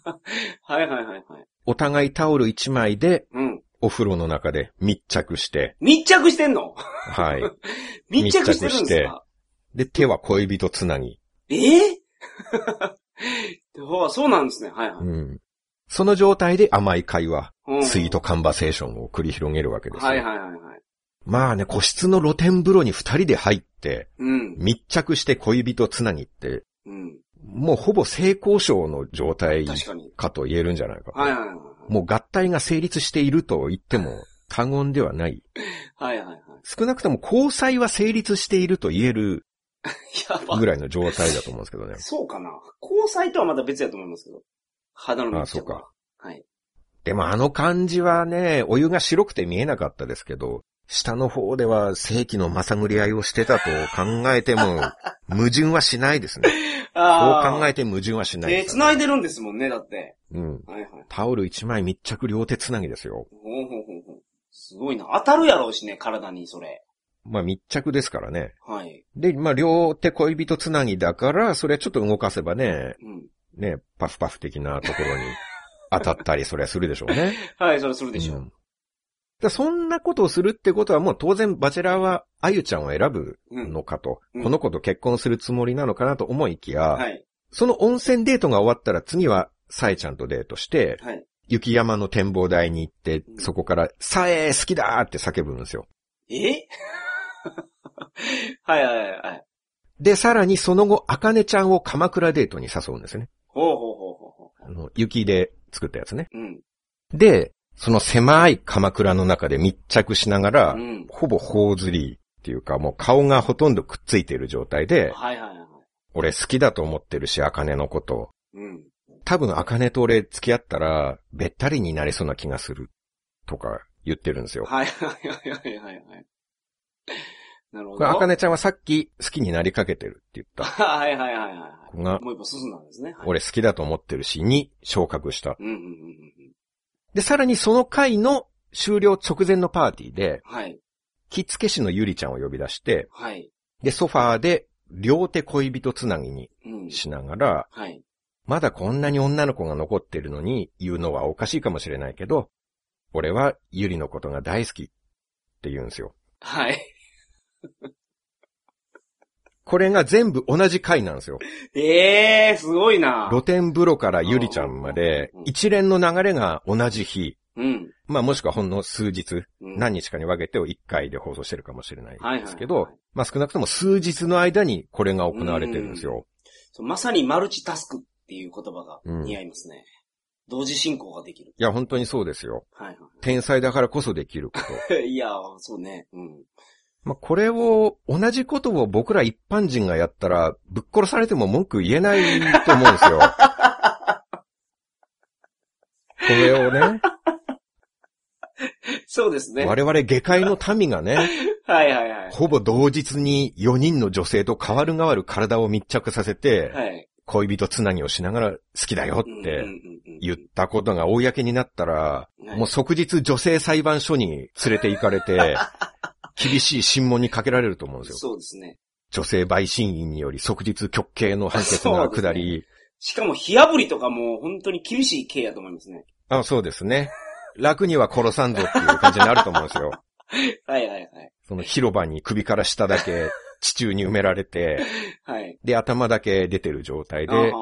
はいはいはいはい。お互いタオル一枚でうん。お風呂の中で密着して、密着してんの？はい。密着してるんですか？で、手は恋人つなぎ。ええほうそうなんですね。はいはい。うん。その状態で甘い会話、うんスイートカンバセーションを繰り広げるわけですよ。はいはいはいはい。まあね、個室の露天風呂に二人で入って、うん。密着して恋人つなぎって、うん。もうほぼ性交渉の状態確かと言えるんじゃないかと。はいはいはい。もう合体が成立していると言っても過言ではない。はいはいはい。少なくとも交際は成立していると言えるぐらいの状態だと思うんですけどね。そうかな交際とはまた別やと思いますけど。肌の密着はあそうか。はい。でもあの感じはね、お湯が白くて見えなかったですけど、下の方では正規のまさぐり合いをしてたと考えても、矛盾はしないですね。そうあ考えて矛盾はしない手です、繋いでるんですもんね、だって。うん。はいはい。タオル一枚密着両手つなぎですよ。ほうほうほうほう。すごいな。当たるやろうしね、体に、それ。まあ密着ですからね。はい。で、まあ両手恋人つなぎだから、それちょっと動かせばね、うん。ね、パフパフ的なところに 当たったり、それはするでしょうね。はい、それするでしょう。うんだそんなことをするってことはもう当然バチェラーはあゆちゃんを選ぶのかと、うんこの子と結婚するつもりなのかなと思いきや、はい。その温泉デートが終わったら次はさえちゃんとデートして、はい。雪山の展望台に行って、そこから、さえ好きだーって叫ぶんですよ。え？はいはいはいはい。で、さらにその後、あかねちゃんを鎌倉デートに誘うんですね。ほうほうほうほうほあの、雪で作ったやつね。う。うん。で、その狭い鎌倉の中で密着しながら、うん。ほぼ頬ずりっていうか、もう顔がほとんどくっついている状態で、はいはいはい。俺好きだと思ってるし、あかねのこと。うん。多分、あかねと俺付き合ったら、べったりになりそうな気がする。とか言ってるんですよ。はいはいはいはいはいはい。なるほど。これ、あかねちゃんはさっき好きになりかけてるって言った はいはいはいは子がい。、もう一歩進んだんですね。はい、俺好きだと思ってるし、に昇格した。うんうんうんうん。で、さらにその回の終了直前のパーティーで、はい。着付け師のゆりちゃんを呼び出して、はい。で、ソファーで両手恋人つなぎにうん。しながら、はい。まだこんなに女の子が残ってるのに言うのはおかしいかもしれないけど、俺はゆりのことが大好きって言うんですよ。はい。これが全部同じ回なんですよ。ええー、すごいな。露天風呂からゆりちゃんまでうん、一連の流れが同じ日、うん。まあもしくはほんの数日、うん何日かに分けてを1回で放送してるかもしれないですけどはいはいはい、まあ少なくとも数日の間にこれが行われてるんですよ。まさにマルチタスクっていう言葉がうん似合いますね。同時進行ができる。いや、本当にそうですよ。はい天才だからこそできるこはい。いや、そうね。うん。まあ、これを、同じことを僕ら一般人がやったら、ぶっ殺されても文句言えないと思うんですよ。これをね、そうですね。我々下界の民がね、はいはいはい。ほぼ同日に4人の女性と変わる変わる体を密着させて、はい。恋人つなぎをしながら好きだよって言ったことが公になったら、はいもう即日女性裁判所に連れて行かれて、厳しい審問にかけられると思うんですよ。そうですね。女性陪審員により即日極刑の判決が下り、しかも火炙りとかも本当に厳しい刑やと思いますね。あ、そうですね。楽には殺さんぞっていう感じになると思うんですよ。はいはいはい。その広場に首から下だけ地中に埋められて、はい。で、頭だけ出てる状態で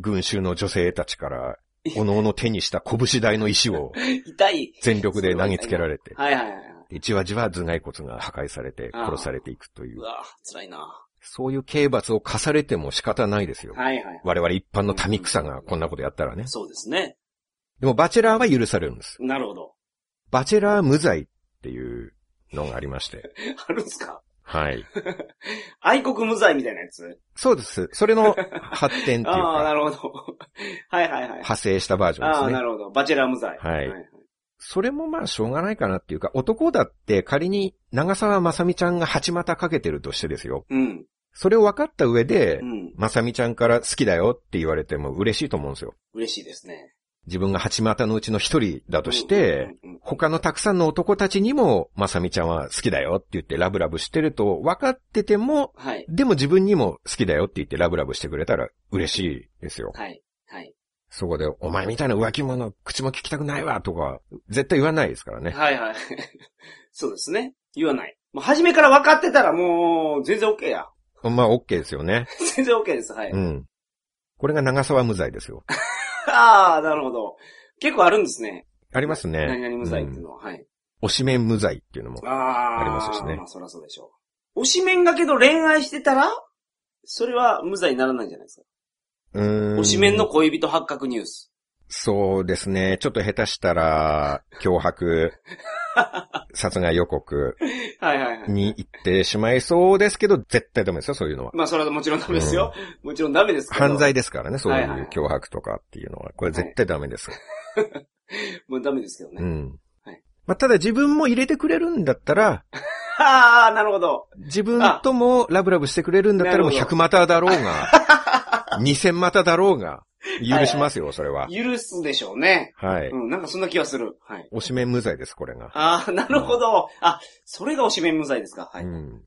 群衆の女性たちから、おのおの手にした拳大の石を 痛い。全力で投げつけられて、はいはいはい。でじわじわ頭蓋骨が破壊されてああ殺されていくというう、わ辛いな。そういう刑罰を課されても仕方ないですよ。はいはい。我々一般の民草がこんなことやったらね。そうですね。でもバチェラーは許されるんです。なるほど。バチェラー無罪っていうのがありまして。あるんすか？はい。愛国無罪みたいなやつ？そうです。それの発展っていう ああ、なか、るほど。はいはいはい。派生したバージョンああ、ですね。なるほど。バチェラー無罪。はいそれもまあしょうがないかなっていうか、男だって仮に長澤まさみちゃんが八股かけてるとしてですよ。うん。それを分かった上でう、ん。まさみちゃんから好きだよって言われても嬉しいと思うんですよ。嬉しいですね。自分が八股のうちの一人だとして、他のたくさんの男たちにも、まさみちゃんは好きだよって言ってラブラブしてると分かってても、はい。でも自分にも好きだよって言ってラブラブしてくれたら嬉しいですよ。はい。はい。そこで、お前みたいな浮気者、口も聞きたくないわとか、絶対言わないですからね。はいはい。そうですね。言わない。もう初めから分かってたらもう、全然 OK や。まあ、OK ですよね。全然 OK です。はい。うん。これが長沢無罪ですよ。ああ、なるほど。結構あるんですね。ありますね。何々無罪っていううんのは。はい。推しメン無罪っていうのも。ああ。ありますしねまあ、そりゃそうでしょう。推しメンがけど恋愛してたら、それは無罪にならないんじゃないですか。推しメンの恋人発覚ニュース。そうですね。ちょっと下手したら、脅迫、殺害予告はいはいはい。に行ってしまいそうですけど、絶対ダメですよ、そういうのは。まあ、それはもちろんダメですよ。もちろんダメです。犯罪ですからね、そういはいはいう脅迫とかっていうのは。これ絶対ダメです。もうダメですけどね。うん。はいまあ、ただ自分も入れてくれるんだったら、ああ、なるほど。自分ともラブラブしてくれるんだったらもうなるほど100股だろうが、2000股だろうが、許しますよ、それは。許すでしょうね。はい。うん、なんかそんな気はする。はい。推しメン無罪です、これが。ああ、なるほど。あ、それが推しメン無罪ですか。はい。うん。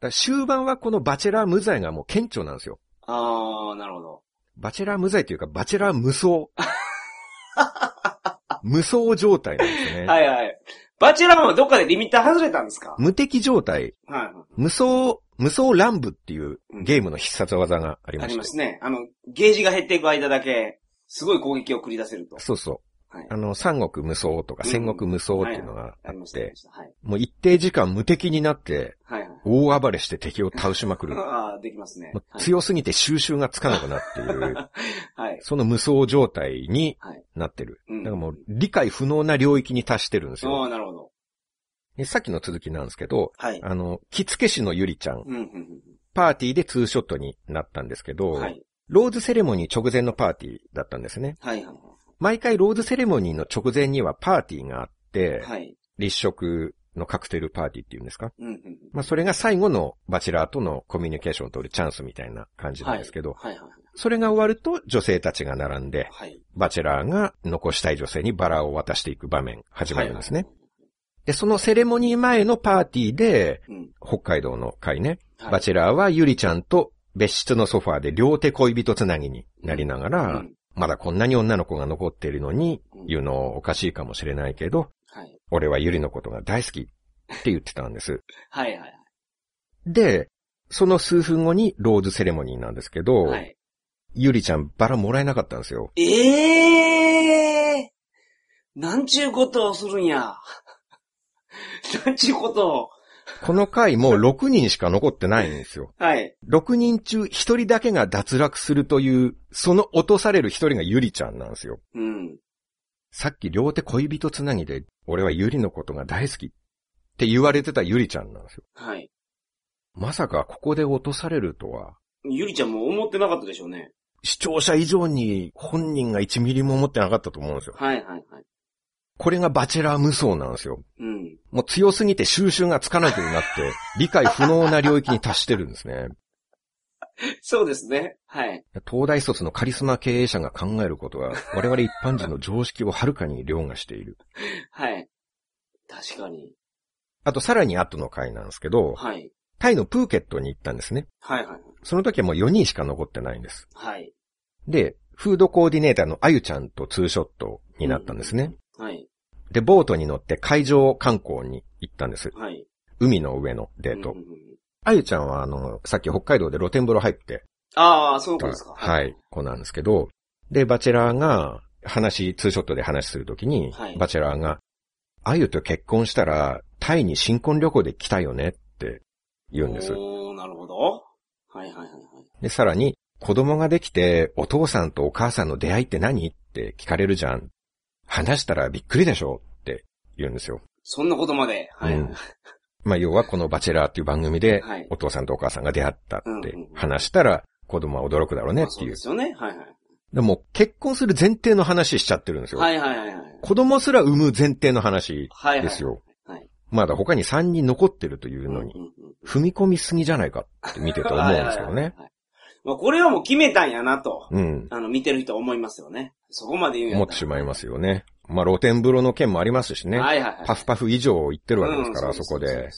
だ終盤はこのバチェラー無罪がもう顕著なんですよ。ああ、なるほど。バチェラー無罪というか、バチェラー無双。無双状態なんですね。はいはい。バチェラーはどっかでリミッター外れたんですか？無敵状態。はいはい。無双、無双乱舞っていうゲームの必殺技がありあまして。りますね。あの、ゲージが減っていく間だけ、すごい攻撃を繰り出せると。そうそう。はい。あの、三国無双とか戦国無双っていうのがあって。もう一定時間無敵になって、はいはい。大暴れして敵を倒しまくる。ああ、できますね強すぎて収集がつかなくなっている、はい。その無双状態にはい。なってる。うんだからもう理解不能な領域に達してるんですあよ。あ、なるほど。でさっきの続きなんですけど、はい。あの、着付け師のゆりちゃん、うん、うん、パーティーでツーショットになったんですけど、うん。はい。ローズセレモニー直前のパーティーだったんですね。はい、はい。毎回ローズセレモニーの直前にはパーティーがあって、はい。立食のカクテルパーティーっていうんですか？うん、うん。まあそれが最後のバチェラーとのコミュニケーションを取るチャンスみたいな感じなんですけど、はい、はい。それが終わると女性たちが並んで、はい。バチェラーが残したい女性にバラを渡していく場面始まるんですね。はい。で、そのセレモニー前のパーティーで、うん。北海道の会ね、はいバチェラーはゆりちゃんと別室のソファーで両手恋人つなぎになりながら、うんまだこんなに女の子が残っているのにうん言うのおかしいかもしれないけど、はい。俺はゆりのことが大好きって言ってたんです。はい、はい。で、その数分後にローズセレモニーなんですけど、はい。ゆりちゃんバラもらえなかったんですよ。ええー、なんちゅうことをするんや。なんちゅうことを。この回もう6人しか残ってないんですよ。はい。6人中1人だけが脱落するという、その落とされる1人がゆりちゃんなんですよ。うん。さっき両手恋人つなぎで、俺はゆりのことが大好きって言われてたゆりちゃんなんですよ。はい。まさかここで落とされるとは、ゆりちゃんも思ってなかったでしょうね。視聴者以上に本人が1ミリも思ってなかったと思うんですよ。はいはいはい。これがバチェラー無双なんですよ。うん。もう強すぎて収集がつかなくなって、理解不能な領域に達してるんですね。そうですね。はい。東大卒のカリスマ経営者が考えることは、我々一般人の常識をはるかに凌駕している。はい。確かに。あとさらに後の回なんですけど、はい。タイのプーケットに行ったんですね。はいはい。その時はもう4人しか残ってないんです。はい。で、フードコーディネーターのあゆちゃんとツーショットになったんですね。はい。で、ボートに乗って海上観光に行ったんです。はい。海の上のデートうん。うんうんあゆちゃんはあの、さっき北海道で露天風呂入ってああ、そうですか。はい、子なんですけど、で、バチェラーが話、ツーショットで話するときに、はいバチェラーが、あゆと結婚したら、タイに新婚旅行で来たよねって言うんです。おー、なるほど。はいはいはいはい。で、さらに、子供ができて、お父さんとお母さんの出会いって何？って聞かれるじゃん。話したらびっくりでしょって言うんですよ。そんなことまで。はい。うんまあ、要はこのバチェラーっていう番組ではい、お父さんとお母さんが出会ったって話したら、子供は驚くだろうねまあっていう。そうですよね。はいはい。でも、結婚する前提の話しちゃってるんですよ。はいはいはいはい。子供すら産む前提の話はいはい。ですよ。はい。まだ他に3人残ってるというのに、踏み込みすぎじゃないかって見てて思うんですけどね。はいはいはいはいまあこれはもう決めたんやなと、うん。あの、見てる人は思いますよね。そこまで言うんや思ってしまいますよね。まあ露天風呂の件もありますしね。はいはいはい。パフパフ以上言ってるわけですから、うんそこで。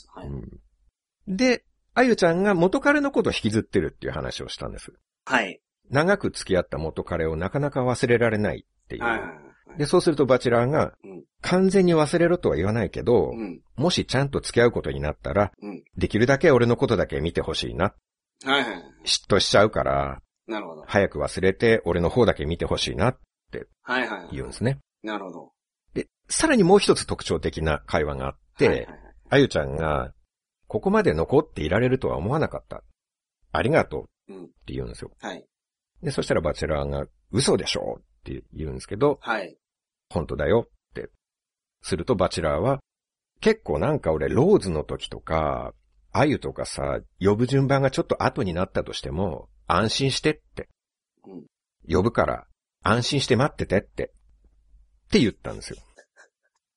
であゆちゃんが元彼のことを引きずってるっていう話をしたんです。はい。長く付き合った元彼をなかなか忘れられないっていう。はいはいはい。で、そうするとバチェラーがうん、完全に忘れろとは言わないけど、うん。もしちゃんと付き合うことになったら、うん。できるだけ俺のことだけ見てほしいな。はいはいはい。嫉妬しちゃうから、なるほど。早く忘れて俺の方だけ見てほしいなってはいはいはい。言うんですね。なるほど。で、さらにもう一つ特徴的な会話があって、はいはいはいあゆちゃんが、ここまで残っていられるとは思わなかった。ありがとううん。って言うんですよ。はい。で、そしたらバチェラーが、嘘でしょって言うんですけど、はい。本当だよって。するとバチェラーは、結構なんか俺、ローズの時とか、あゆとかさ、呼ぶ順番がちょっと後になったとしても、安心してって。うん呼ぶから、安心して待っててって。って言ったんですよ。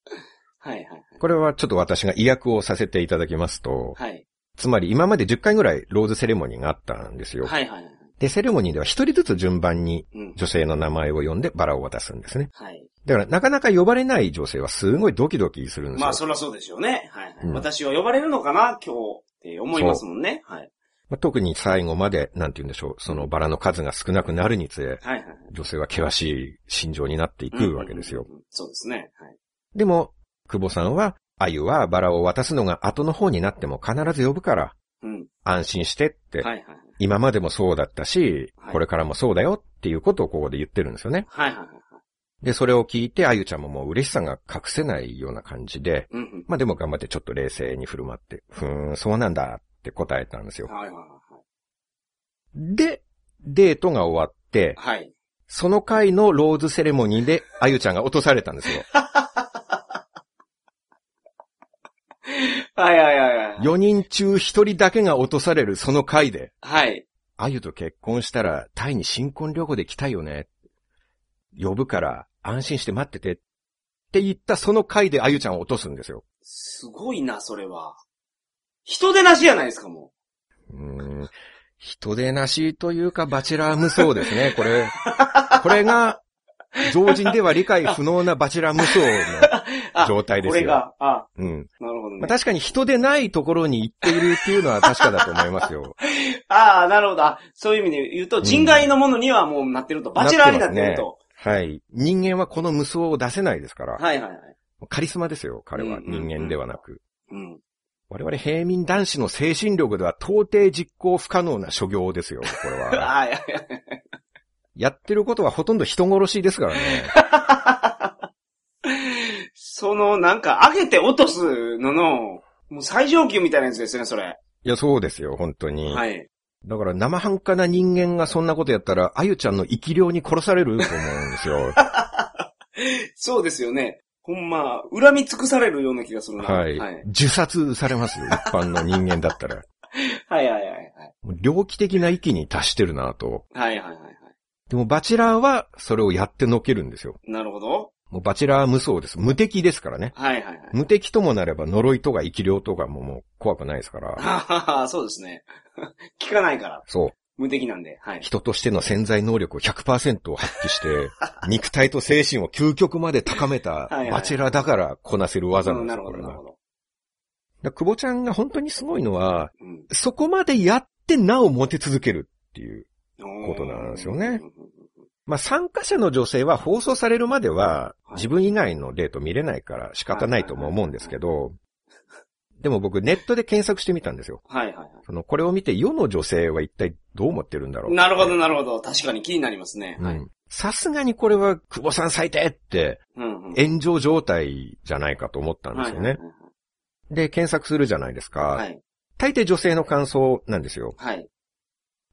はいはいはい。これはちょっと私が意訳をさせていただきますと、はい。つまり今まで10回ぐらいローズセレモニーがあったんですよ。はいはいはい。で、セレモニーでは一人ずつ順番にうん。女性の名前を呼んでバラを渡すんですね。はい。だからなかなか呼ばれない女性はすごいドキドキするんですよ。まあ、そりゃそうでしょうね。はいはい。うん私は呼ばれるのかな今日って思いますもんね。はい。まあ特に最後まで、なんて言うんでしょう、そのバラの数が少なくなるにつれ、はいはい。女性は険しい心情になっていくわけですよ。うんうんうんうん。そうですね。はい。でも、久保さんは、あゆはバラを渡すのが後の方になっても必ず呼ぶから、うん。安心してって、はいはい。今までもそうだったし、はいこれからもそうだよっていうことをここで言ってるんですよね。はいはいはいはい。で、それを聞いて、あゆちゃんももう嬉しさが隠せないような感じで、うんうん。まあでも頑張ってちょっと冷静に振る舞って、ふーん、そうなんだって答えたんですよ。はいはいはいで、デートが終わって、はい。はい。その回のローズセレモニーで、あゆちゃんが落とされたんですよ。はいはいはいはい。4人中1人だけが落とされるその回で、はい。あゆと結婚したらタイに新婚旅行で来たいよね。呼ぶから安心して待ってて。って言ったその回であゆちゃんを落とすんですよ。すごいな、それは。人でなしじゃないですか、もうーん人でなしというか、バチェラー無双ですね、これ。これが、常人では理解不能なバチェラー無双の。状態ですよこれが、あ、うん。なるほどね。まあ、確かに人でないところに行っているっていうのは確かだと思いますよ。ああ、なるほど。あそういう意味で言うと、人外のものにはもうなってると。バチェラーになってると。はい。人間はこの無双を出せないですから。はいはいはい。カリスマですよ、彼は。人間ではなく。うん。我々平民男子の精神力では到底実行不可能な所業ですよ、これは。あ あ、いやってることはほとんど人殺しですからね。その、なんか、上げて落とすのの、もう最上級みたいなやつですね、それ。いや、そうですよ、本当に。はい。だから生半可な人間がそんなことやったら、あゆちゃんの生き量に殺されると思うんですよ。そうですよね。ほんま、恨み尽くされるような気がするな。はい。はい。自殺されますよ、一般の人間だったら。はいはいはいはい。猟奇的な域に達してるなと。はいはいはいはい。でも、バチェラーは、それをやってのけるんですよ。なるほど。もうバチェラー無双です。無敵ですからね。はいはいはい。無敵ともなれば呪いとか生き量とかももう怖くないですから。そうですね。聞かないから。そう。無敵なんで。はい。人としての潜在能力を100%を発揮して、肉体と精神を究極まで高めたバチェラーだからこなせる技なんですよ、うんななるほど。久保ちゃんが本当にすごいのは、うんそこまでやってなおモテ続けるっていう。ことなんですよね。まあ、参加者の女性は放送されるまでははい自分以外のデート見れないから仕方ないとも思うんですけど、でも僕ネットで検索してみたんですよ。はいはいはその、これを見て世の女性は一体どう思ってるんだろうい。なるほど、なるほど。確かに気になりますね。はい。うん。さすがにこれは久保さん最低って。炎上状態じゃないかと思ったんですよね。はいで、検索するじゃないですか。はいはい。大抵女性の感想なんですよ。はい。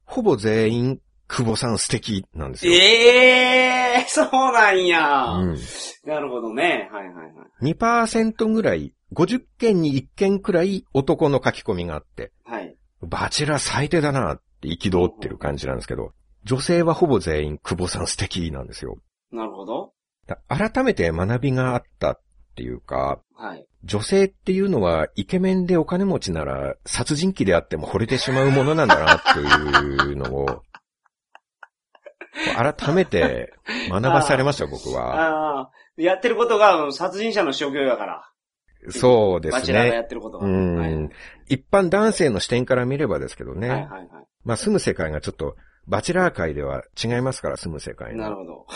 ほぼ全員久保さん素敵なんですよ。ええー、そうなんや。うん、なるほどね。はいはいはい。2%ぐらい、50件に1件くらい男の書き込みがあって、はい。バチェラー最低だなって憤ってる感じなんですけど、女性はほぼ全員久保さん素敵なんですよ。なるほど。だ改めて学びがあったっていうか、はい。女性っていうのはイケメンでお金持ちなら殺人鬼であっても惚れてしまうものなんだなっていうのを、改めて学ばされました、僕は。ああ、やってることがうん殺人者の所業やから。そうですバチェラーがやね。ってることが。うんはい一般男性の視点から見ればですけどね。はいはいはまあ住む世界がちょっと、バチェラー界では違いますから、住む世界い。なるの。ほど。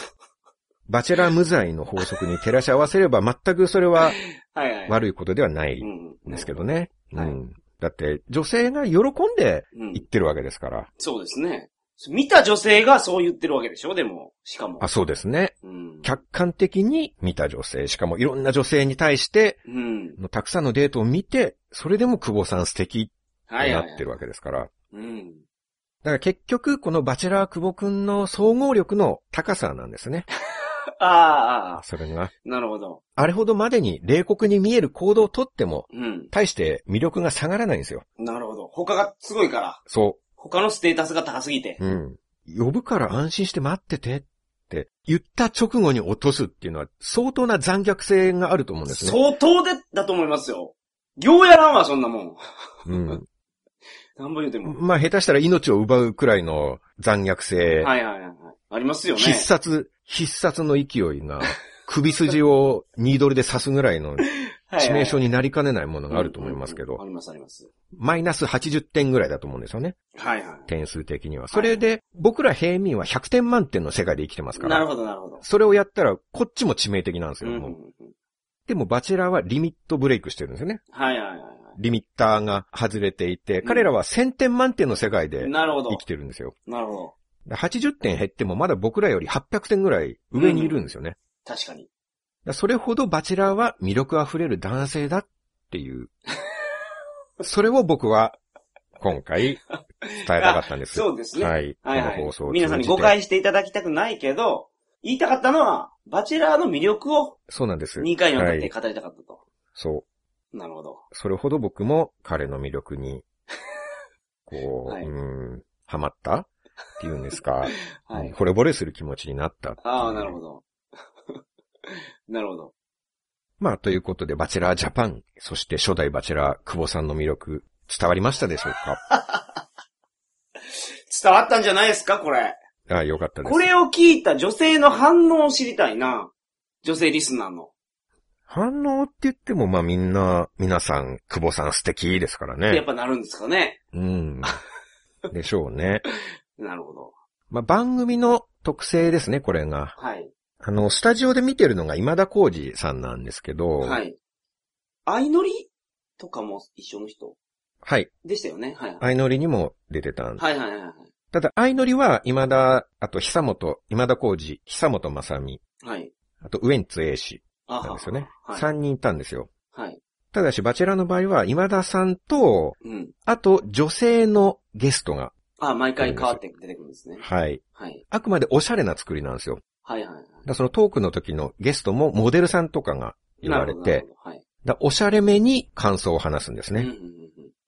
バチェラー無罪の法則に照らし合わせれば全くそれは。悪いことではないうんんですけど。ね。はいうん。だって、女性が喜んでうん言ってるわけですから。そうですね。見た女性がそう言ってるわけでしょでも、しかも。あ、そうですね。うん。客観的に見た女性、しかもいろんな女性に対して、うん。のたくさんのデートを見て、それでも久保さん素敵って。ないってるわけですから。うん。だから結局、このバチェラー久保くんの総合力の高さなんですね。ああああ、それが。なるほど。あれほどまでに冷酷に見える行動をとっても、うん。大して魅力が下がらないんですよ。なるほど。他がすごいから。そ他のステータスが高すぎて。う。うん。呼ぶから安心して待っててって言った直後に落とすっていうのは相当な残虐性があると思うんですね。相当で、だと思いますよ。行やらんわ、そんなもん。うん。なんぼ言うても。まあ下手したら命を奪うくらいの残虐性。はいはいはいはい。ありますよね。必殺、必殺の勢いが、首筋をニードルで刺すぐらいの 致命傷にになりかねないものがあると思いますけどあ、りますあります。マイナス80点ぐらいだと思うんですよね。はいはい。点数的には。それで、僕ら平民は100点満点の世界で生きてますから。なるほどなるほど。それをやったら、こっちも致命的なんですよ。うんうんうもうんでも、バチェラーはリミットブレイクしてるんですよね。はいはいはいはリミッターが外れていて、うん彼らは1000点満点の世界い。で生。きてるんですよ。なるほど。だから80点減ってもまだ僕らより800点ぐらい上にいるんですよね。確かに。それほどバチェラーは魅力あふれる男性だっていう。それを僕は今回伝えたかったんです。そうですね。はい。はいはこの放送皆さんに誤解していただきたくないけど、言いたかったのは、バチェラーの魅力をそうなんです。2回にわたっはいて語りたかったと。そう。なるほど。それほど僕も彼の魅力に、こう、はいうん、ハマったっていうんですか、はい。惚れ惚れする気持ちになったっああ、なるほど。なるほど。まあ、ということで、バチェラージャパン、そして初代バチェラー、久保さんの魅力、伝わりましたでしょうか？伝わったんじゃないですか、これ。ああ、よかったです。これを聞いた女性の反応を知りたいな。女性リスナーの。反応って言っても、まあみんな、皆さん、久保さん素敵ですからやっね。ぱなるんですかね。うん。でしょうね。なるほど。まあ番組の特性ですね、これが。はい。あの、スタジオで見てるのが今田耕司さんなんですけど、はい。相乗りとかも一緒の人？はい。でしたよね？はい。はい相乗りにも出てたんです。はいはいはい。ただ、相乗りは、今田、あと、久本、今田耕司、久本正美、はい。あと、ウエンツ英氏あなんですよね。はい。三人いたんですよ。はい。ただし、バチェラーの場合は、今田さんと、うん。あと、女性のゲストが、あ、毎回変わって出てくるんですね。はい。はい。あくまでおしゃれな作りなんですよ。はいはいはい。だそのトークの時のゲストもモデルさんとかが言われて、はい。だおしゃれめに感想を話すんですね。うんうんうんうん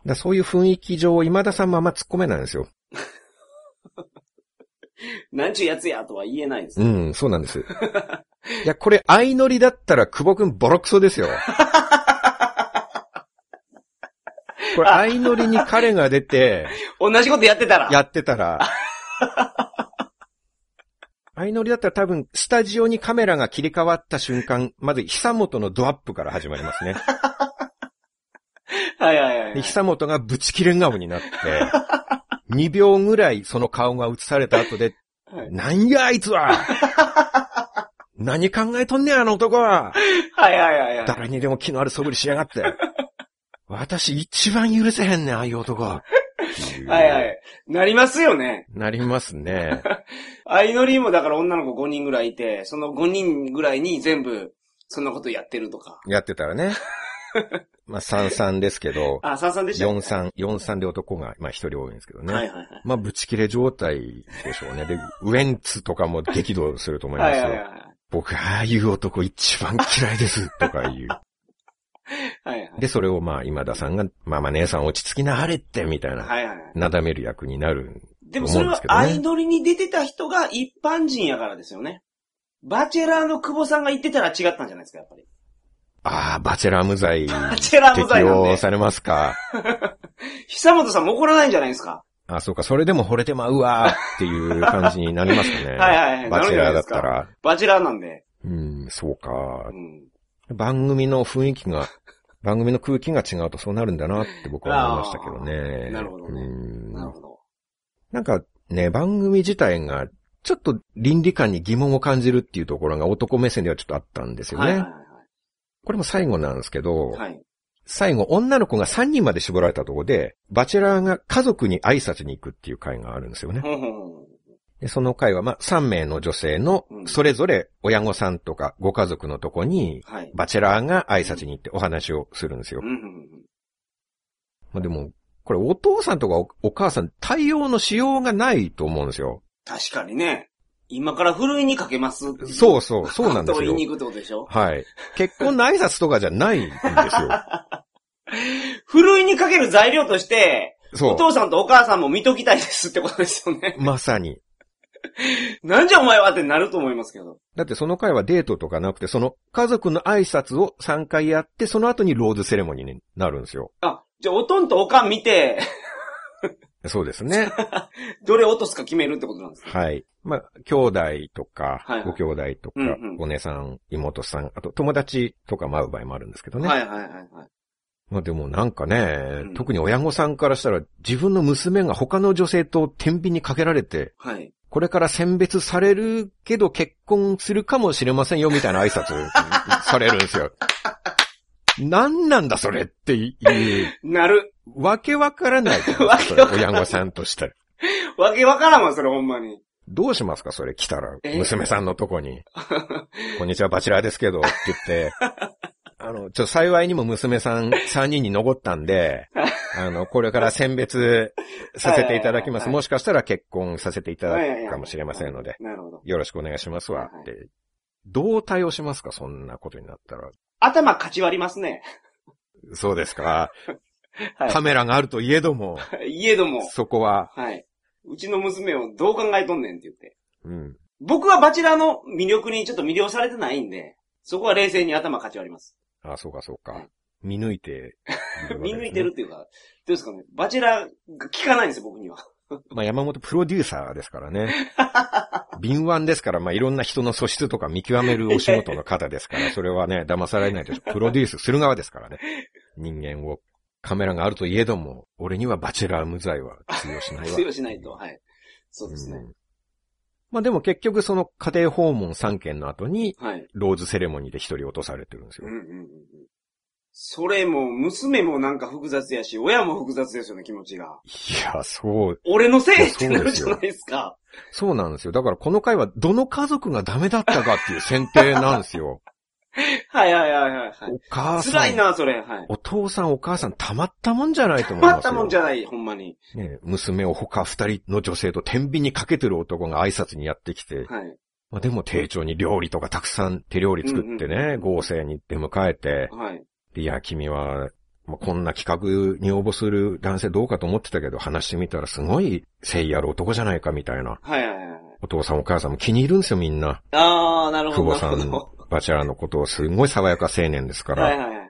だそういう雰囲気上、今田さんもあんま突っ込めないんですよ。なんちゅうやつやとは言えないです。うん、そうなんです。いや、これ、相乗りだったら、久保くんボロクソですよ。これ、相乗りに彼が出て、同じことやってたら。やってたら、相乗りだったら多分、スタジオにカメラが切り替わった瞬間、まず、久本のドアップから始まりますね。はいはいはいはい。で久本がブチ切れ顔になって、2秒ぐらいその顔が映された後で、はいなんやあいつは？何考えとんねんあの男は？はいはいはいはい。誰にでも気のある素振りしやがって。私一番許せへんねん、ああいう男。はいはいはい。なりますよね。なりますね。相乗りもだから女の子5人ぐらいいて、その5人ぐらいに全部、そんなことやってるとか。やってたらね。まあ、33ですけど、あ、三々でしたっけ？43、43で男が、まあ一人多いんですけどね。はいはいはい。まあ、ブチ切れ状態でしょうね。で、ウエンツとかも激怒すると思いますよ。はいはいはい。僕、ああいう男一番嫌いです、とか言う。はいはい。で、それをまあ、今田さんが、まあまあ姉さん落ち着きなはれって、みたいな、はいはいはい。なだめる役になる。でもそれはアイドルに出てた人が一般人やからですよね。バチェラーの久保さんが言ってたら違ったんじゃないですか、やっぱり。ああ、バチェラー無罪、バチェラー無適罪なんで。用されますか。久本さんも怒らないんじゃないですか。あ、そうか、それでも惚れてまうわーっていう感じになりますかね。はいはいはいバチェラーだったら。バチェラーなんで。うん、そうかう。ん。番組の雰囲気が、番組の空気が違うとそうなるんだなって僕は思いましたけどね。なるほどねうんなるほど。なんかね、番組自体が、ちょっと倫理観に疑問を感じるっていうところが男目線ではちょっとあったんですよね。はいはいこれも最後なんですけど、はい。はい。最後女の子が3人まで絞られたところで、バチェラーが家族に挨拶に行くっていう会があるんですよね。その会は、まあ、3名の女性のう、んそれぞれ親御さんとかご家族のとこに、はい。バチェラーが挨拶に行ってお話をするんですよまあ、でも、これお父さんとかおお母さん対応のしようがないと思うんですよ。確かにね。今からふるいにかけますそうそう、そうなんですよ言い。に行くってことでしょ？はい。結婚の挨拶とかじゃないんですよ。ふるいにかける材料として、おそ父さんとお母さんも見ときたいですってことですよね。う。まさに。なんじゃお前はってなると思いますけど。だってその回はデートとかなくて、その家族の挨拶を3回やって、その後にローズセレモニーになるんですよ。あ、じゃあおとんとおかん見て、そうですね。どれ落とすか決めるってことなんですね。はい。まあ、兄弟とか、はいはいご兄弟とか、うんうんお姉さん、妹さん、あと友達とかも会う場合もあるんですけどね。はいはいはいはい。まあでもなんかね、うん特に親御さんからしたら自分の娘が他の女性と天秤にかけられて、はい。これから選別されるけど結婚するかもしれませんよみたいな挨拶されるんですよ。何なんだそれっていう、なる。わけわからない。わけわからない親御さんとして。わけわからんわ、それほんまに。どうしますかそれ来たら、え娘さんのとこに。こんにちは、バチェラーですけど、って言って、あの、ちょ、幸いにも娘さん 3人に残ったんで、あの、これから選別させていただきます。もしかしたら結婚させていただくかもしれませんので、なるほど。よろしくお願いしますわ、はいって。どう対応しますかそんなことになったら。頭かち割りますね。そうですか。はカメラがあるといえども、い。いえども、そこは、はい。うちの娘をどう考えとんねんって言って。うん。僕はバチェラーの魅力にちょっと魅了されてないんで、そこは冷静に頭かち割ります。あ、そうかそうかはい。見抜いて、見抜いてるっていうか、どうですかね。バチェラーが効かないんですよ、僕には。まあ、山本プロデューサーですからね。敏腕ですから、まあ、いろんな人の素質とか見極めるお仕事の方ですから、それはね、騙されないでしょ。プロデュースする側ですからね。人間を、カメラがあるといえども、俺にはバチェラー無罪は通用しないわ。通用しないと。はい。そうですね。うんまあでも結局その家庭訪問3件の後に、はい。ローズセレモニーで一人落とされてるんですよ。うんうんうんうん。それも、娘もなんか複雑やし、親も複雑ですよね、気持ちが。いや、そう、俺のせいってなるじゃないですか。そうなんですよ。だからこの回はどの家族がダメだったかっていう選定なんですよ。はいはいはいはい、はい。お母さん。辛いな、それ。はい。お父さんお母さんたまったもんじゃないと思いますよ。まったもんじゃない、ほんまに。ね、娘を他二人の女性と天秤にかけてる男が挨拶にやってきて、はい。まあ、でも丁重に料理とかたくさん手料理作ってね、合成に出迎えて、はい。でいや、君は、まあ、こんな企画に応募する男性どうかと思ってたけど、話してみたらすごい誠意ある男じゃないかみたいな。はいはいはい。お父さんお母さんも気に入るんですよ、みんな。あー、なるほど。久保さんバチェラーのことをすごい爽やか青年ですかどら、はいはいはいはい。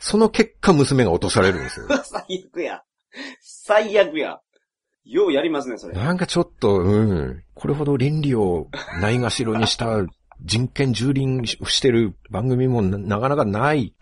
その結果娘が落とされるんですよ。最悪や。最悪や。ようやりますね、それ。なんかちょっと、うん、これほど倫理をないがしろにした人権蹂躙してる番組もななかなかない、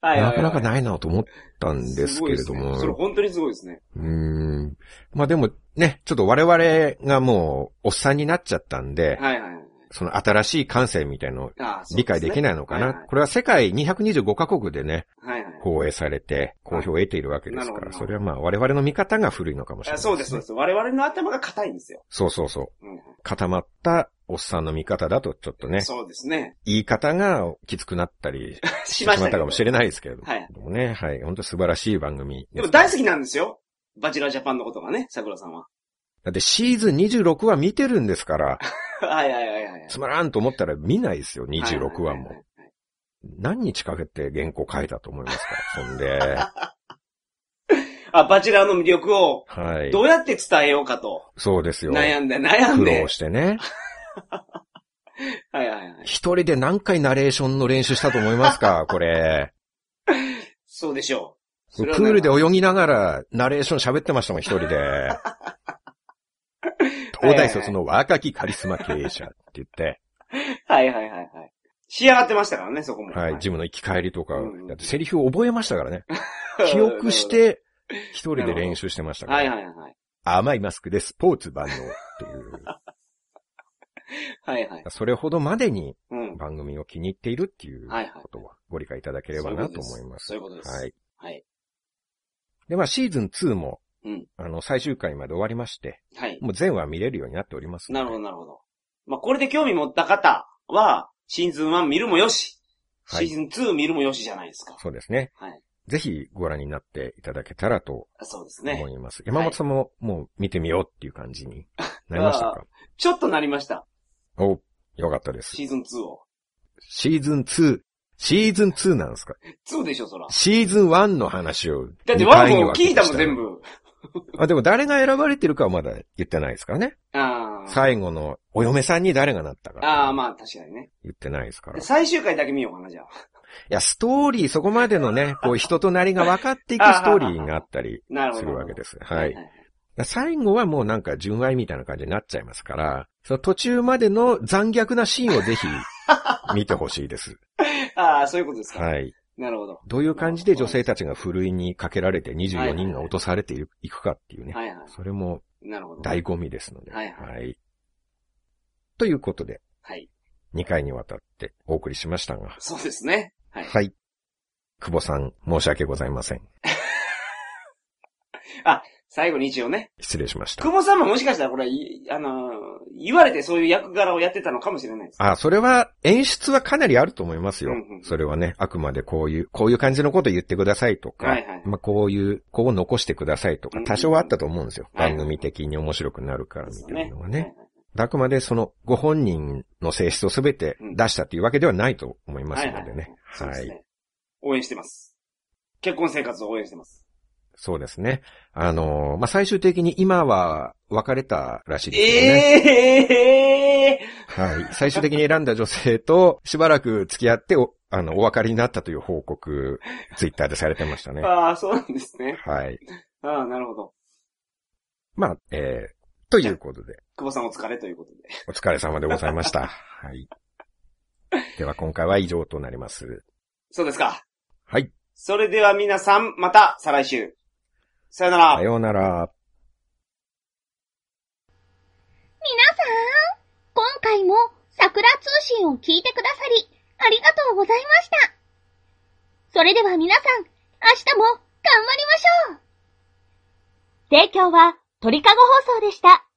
はいはいはいなかなかないなと思ったんですけれども。すごいですねそれ本当にすごいですね。うーん。まあでもね、ちょっと我々がもうおっさんになっちゃったんで、はいはいはい。その新しい感性みたいのを理解できないのかな。はいはいこれは世界225カ国でね、はいはい。放映されて、好評を得ているわけですから、それはまあ我々の見方が古いのかもしれない、あそうです、そうです。我々の頭が硬いんですよ。そうそうそう。うん固まったおっさんの見方だとちょっとね、そうですね。言い方がきつくなったり ししまったかもしれないですけれどはいもね。はい。本当素晴らしい番組でも大好きなんですよ。バチェラージャパンのことがね、桜さんは。だってシーズン26話見てるんですから、はいはいはいはい。つまらんと思ったら見ないですよ、26話も何日かけて原稿書いたと思いますかそんで、あ、バチェラーの魅力をはい。どうやって伝えようかと。そうですよ。悩んで悩んで苦労。してね。はいはいはい。一人で何回ナレーションの練習したと思いますかこれ。そうでしょう。プールで泳ぎながらナレーション喋ってましたもん、一人で。東大卒の若きカリスマ経営者って言って、はいはいはいはい。仕上がってましたからね、そこも。はい、ジムの行き帰りとかうんうん、だってセリフを覚えましたからね。記憶し。て、一人で練習してましたかはいら。はいはい。甘いマスクでスポーツ万能っていう。はいはい。それほどまでにうん。番組を気に入っているっていうことをご理解いただければなと思います。そういうことです。はい。はい。で、まあシーズン2も、うんあの、最終回まで終わりまして、はい。もう全話見れるようになっております。なるほどなるほど。まあ、これで興味持った方は、シーズン1見るもよし、はいシーズン2見るもよしじゃないですか。そうですね。はい。ぜひご覧になっていただけたらとそうですね思。います。山本さんももう見てみようっていう感じになりましたか？ちょっとなりました。お、よかったです。シーズン2を。シーズン2、シーズン2なんですか？2でしょ、そら。シーズン1の話を。だって2回に1も聞いたもん、全部。あ、でも誰が選ばれてるかはまだ言ってないですからね。ああ。最後のお嫁さんに誰がなったか。ああ、まあ、確かにね。言ってないですから。最終回だけ見ようかな、じゃあ。や、ストーリー、そこまでのね、こう人となりが分かっていくストーリーがあったり すなるわけです。ははいい。最後はもうなんか純愛みたいな感じになっちゃいますから、その途中までの残虐なシーンをぜひ見てほしいです。ああ、そういうことですか。はい。なるほど。どういう感じで女性たちがふるいにかけられて24人が落とされていくかっていうね。はいはい。それもなるほど。醍醐味ですので。はいはいはい。ということで、はい。2回にわたってお送りしましたが。そうですね。はい。はい。久保さん、申し訳ございません。最後に一応ね。失礼しました久。保さんももしかしたらこれ、いあのー、言われてそういう役柄をやってたのかもしれないです。あ、それは演出はかなりあると思いますよ。うんうんそれはね、あくまでこういう、こういう感じのこと言ってくださいとか、はいはいまあこういう、こう残してくださいとかうん、多少はあったと思うんですよ。はい番組的に面白くなるからみたいなの。はいあくまでそのご本人の性質をすべて出したっていうわけではないと思いますのでね。はい。応援してます。結婚生活を応援してます。そうですね。あのーまあ、最終的に今は別れたらしいですよね。ええはい。最終的に選んだ女性と しばらく付き合ってお、あの、お別れになったという報告、ツイッターでされてましたね。ああ、そうなんですね。はい。ああ、なるほど。まあ、えー、ということで、久保さんお疲れということで。お疲れ様でございました。はい。では今回は以上となります。そうですか。はい。それでは皆さん、また再来週。さよならさ。ようなら。皆さん、今回も桜通信を聞いてくださり、ありがとうございました。それでは皆さん、明日も頑張りましょう提供は鳥かご放送でした。